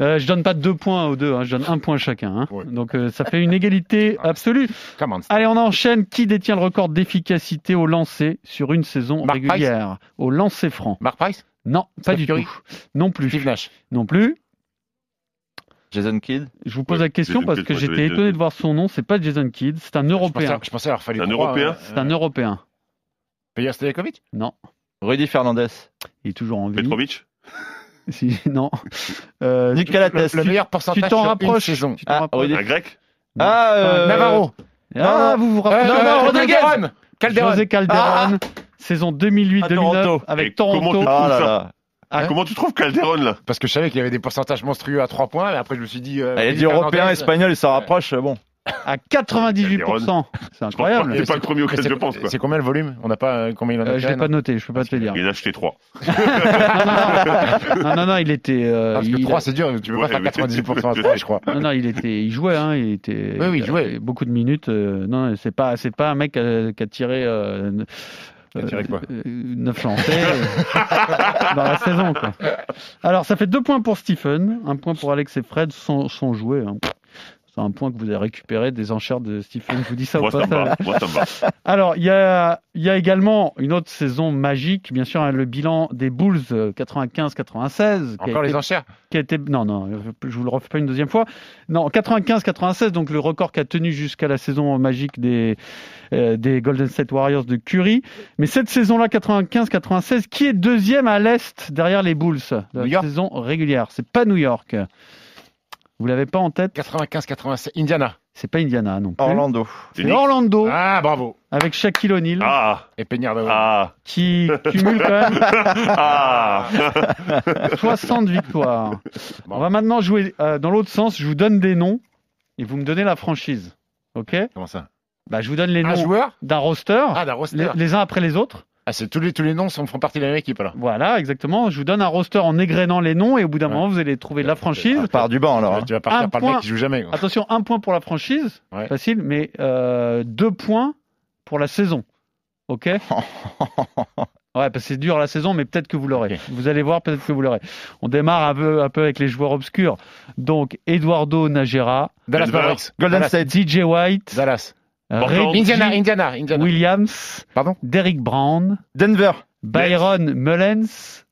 Euh, je donne pas deux points aux deux, hein, je donne un point chacun. hein. Ouais. Donc euh, ça fait une égalité absolue. Come on. Allez, on enchaîne. Qui détient le record d'efficacité au lancer sur une saison Mark régulière? Au lancer franc Mark Price? Non, pas Steph du Curry tout. Non plus. Steve Nash. Non plus. Jason Kidd. Je vous pose Ouais, la question Jason parce Kidd, que moi, j'étais étonné de voir son nom. C'est pas Jason Kidd, c'est un Je pensais, Européen. je pensais avoir fallu Un trois, Européen euh, C'est un Européen. Peja Stojkovic Non, Rudy Fernandez. il est toujours en vie. Petrovic? Si, non. Euh, Nicolas le, Tess. le meilleur pourcentage tu t'en sur une rapproches. saison. Tu t'en Ah, rapproches. Rudy- Un grec? Ah, euh, Navarro. Ah, vous vous rappelez Euh, non, euh, Rodriguez. Calderon. Calderon. José Calderon, saison 2008-2009 À Toronto. avec Et comment Toronto. tu- Ah ça. Ah. Comment tu trouves Calderon là Parce que je savais qu'il y avait des pourcentages monstrueux à 3 points, mais après je me suis dit. euh, Elle Rudy dit européen, espagnol, il s'en rapproche. Bon. à 98%. C'est incroyable. C'est pas le premier auquel je pense. Quoi. C'est combien le volume On n'a pas euh, combien il en a Euh, je l'ai pas noté, je peux pas te le dire. Il en a acheté trois. non, non, non, non, non, il était. euh, Ah, Parce que il, 3 c'est dur, tu peux Ouais, pas faire mais 98% à c'est- 3, je crois. non, non, il était, il jouait, hein, il était. Oui, oui, il jouait. Beaucoup de minutes. euh, non, c'est pas, c'est pas un mec qui a tiré. Euh, quoi 9 lancers euh, dans la saison. Quoi. Alors, ça fait deux points pour Stephen, un point pour Alex et Fred sans, sans jouer. hein. C'est un point que vous avez récupéré des enchères de Stephen. Je vous dis ça va. Me va. Alors, il y a, il y a également une autre saison magique, bien sûr, hein, le bilan des Bulls euh, 95-96. qui a Encore les été- enchères qui a été non non je vous le refais pas une deuxième fois non 95 96 donc le record qui a tenu jusqu'à la saison magique des euh, des Golden State Warriors de Curry mais cette saison là 95 96 qui est deuxième à l'est derrière les Bulls de la New York saison régulière? C'est pas New York vous l'avez pas en tête 95-87, Indiana. c'est pas Indiana non plus. Orlando. c'est Orlando. Ah, bravo. avec Shaquille O'Neal. Ah. Et Peignard de Ah. Qui cumule quand même Ah. 60 victoires. On va maintenant jouer euh, dans l'autre sens. Je vous donne des noms et vous me donnez la franchise. Ok? Comment ça? Bah, je vous donne les Un noms joueur? d'un roster, Ah, d'un roster. les, les uns après les autres. Ah, c'est tous les, tous les noms sont, font partie de la même équipe alors. Voilà, exactement. Je vous donne un roster en égrénant les noms et au bout d'un Ouais. moment, vous allez trouver la franchise. On part du banc alors. hein. Tu vas partir Un par le point. mec qui joue jamais. quoi. Attention, un point pour la franchise, Ouais. facile, mais euh, deux points pour la saison. Ok? Ouais, parce que c'est dur la saison, mais peut-être que vous l'aurez. Vous allez voir, peut-être que vous l'aurez. On démarre un peu, un peu avec les joueurs obscurs. Donc, Eduardo Najera, Dallas. Mavericks. Golden Dallas. State. DJ White, Dallas. Portland. Reggie Indiana, Indiana, Indiana. Williams, Pardon? Derrick Brown, Denver. Byron Mullens,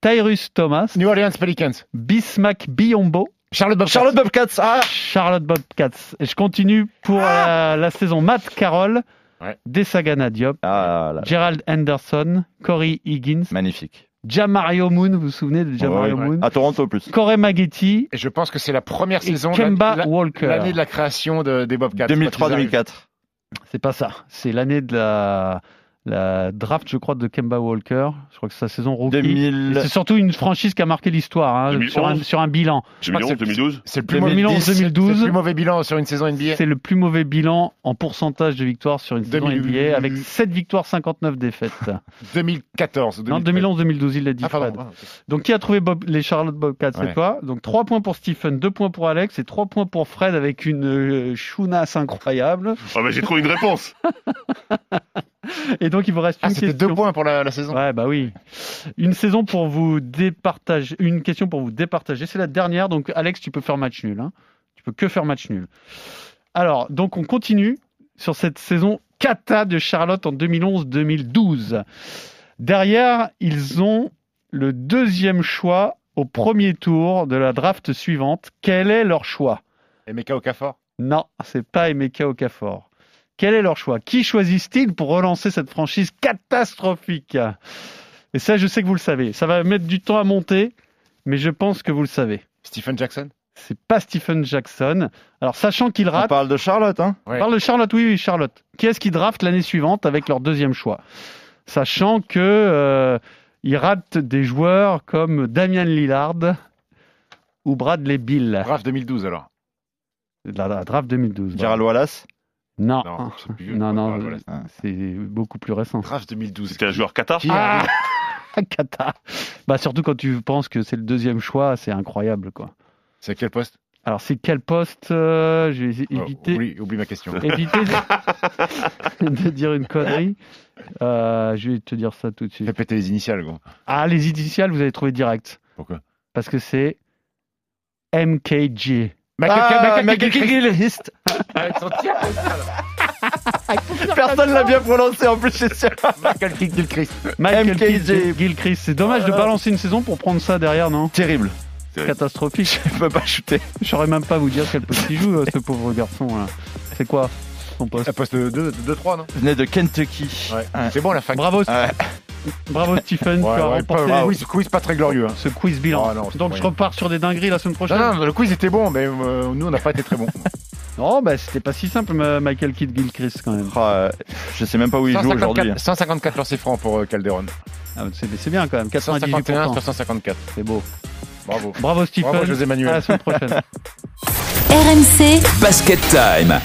Tyrus Thomas, New Orleans Pelicans. Bismack Biombo, Charlotte Bobcats. Charlotte Bobcats. Ah Charlotte Bobcats. Et je continue pour la, la saison Matt Carroll, Ouais. Desagana Diop, Ah là. Gerald Henderson, Corey Higgins, Magnifique. Jamario Moon, vous vous souvenez de Jamario Ouais, Moon? À Toronto plus. Corey Maggetti Et je pense que c'est la première et saison. Kemba la- Walker. L'année de la création de, des Bobcats. quand ils arrivent. 2003-2004. C'est pas ça. C'est l'année de la, la draft, je crois, de Kemba Walker. Je crois que c'est sa saison rookie. 2000. Et C'est surtout une franchise qui a marqué l'histoire hein, 2011. sur, un, sur un bilan. Je crois que 2011, 2012 C'est le plus mauvais 2011, c'est le 2012. plus mauvais bilan sur une saison NBA. C'est le plus mauvais bilan en pourcentage de victoires sur une saison 2000. NBA avec 7 victoires, 59 défaites. 2014. non, 2011-2012, il l'a dit Ah, pardon. Fred. Donc qui a trouvé Bob- les Charlotte Bobcats C'est Ouais. toi? Donc 3 points pour Stephen, 2 points pour Alex et 3 points pour Fred avec une euh, chounasse incroyable. Ah bah j'ai trouvé une réponse Et donc il vous reste Ah, une question. deux points pour la, la saison. Ouais, bah oui. Une saison pour vous départager. Une question pour vous départager. C'est la dernière. Donc, Alex, tu peux faire match nul. Hein. Tu peux que faire match nul. Alors, donc, on continue sur cette saison cata de Charlotte en 2011-2012. Derrière, ils ont le deuxième choix au premier tour de la draft suivante. Quel est leur choix? Et Meka Okafor? Non, c'est pas Emeka Okafor. Quel est leur choix? Qui choisissent-ils pour relancer cette franchise catastrophique? Et ça, je sais que vous le savez. Ça va mettre du temps à monter, mais je pense que vous le savez. Stephen Jackson? C'est pas Stephen Jackson. Alors, sachant qu'il On rate, parle de Charlotte, hein? On parle de Charlotte, oui, oui, Charlotte. Qui est-ce qui draft l'année suivante avec leur deuxième choix? Sachant que euh, il rate des joueurs comme Damian Lillard ou Bradley Bill. Draft 2012 alors. La, la draft 2012. Gerald Wallace? Non, Non, vieux. non, non, Ah, voilà. c'est beaucoup plus récent. Draft 2012. C'était un joueur Qatar. Qui Ah Qatar. Bah surtout quand tu penses que c'est le deuxième choix, c'est incroyable quoi. C'est à quel poste? Alors c'est quel poste euh, Je vais Oh, éviter, oublie, oublie ma question. éviter de, de dire une connerie. Euh, je vais te dire ça tout de suite. Péter les initiales, gros. Ah les initiales, vous avez trouvé direct. Pourquoi? Parce que c'est MKG. Ah, Gilchrist. Gilchrist. Avec son tir. Personne l'a bien prononcé en plus, c'est sûr. Michael Gilchrist. Michael. Gilchrist. C'est dommage de Ah. balancer une saison pour prendre ça derrière, non? Terrible. Catastrophique. Je peux pas shooter. Je saurais même pas vous dire quel poste il joue, euh, ce pauvre garçon. là. C'est quoi son poste? Un poste 2-3, non? Venait de Kentucky. C'est bon la fac. Bravo, Ouais. Bravo Stephen, Ouais, tu as ouais, remporté pas- quiz, quiz pas très glorieux. hein. ce quiz bilan. Oh, non, c'est Donc je repars sur des dingueries la semaine prochaine. Non, non, le quiz était bon, mais euh, nous on n'a pas été très bon. Non, bah c'était pas si simple, Michael Kidd Gilchrist quand même. Ah, euh, je sais même pas où il joue aujourd'hui. 154, 154 lancers francs pour euh, Calderon. Ah, c'est c'est bien quand même, 151 98%. sur 154. C'est beau. Bravo. Bravo Stephen. Bravo, José Manuel. À la semaine prochaine. RMC Basket Time.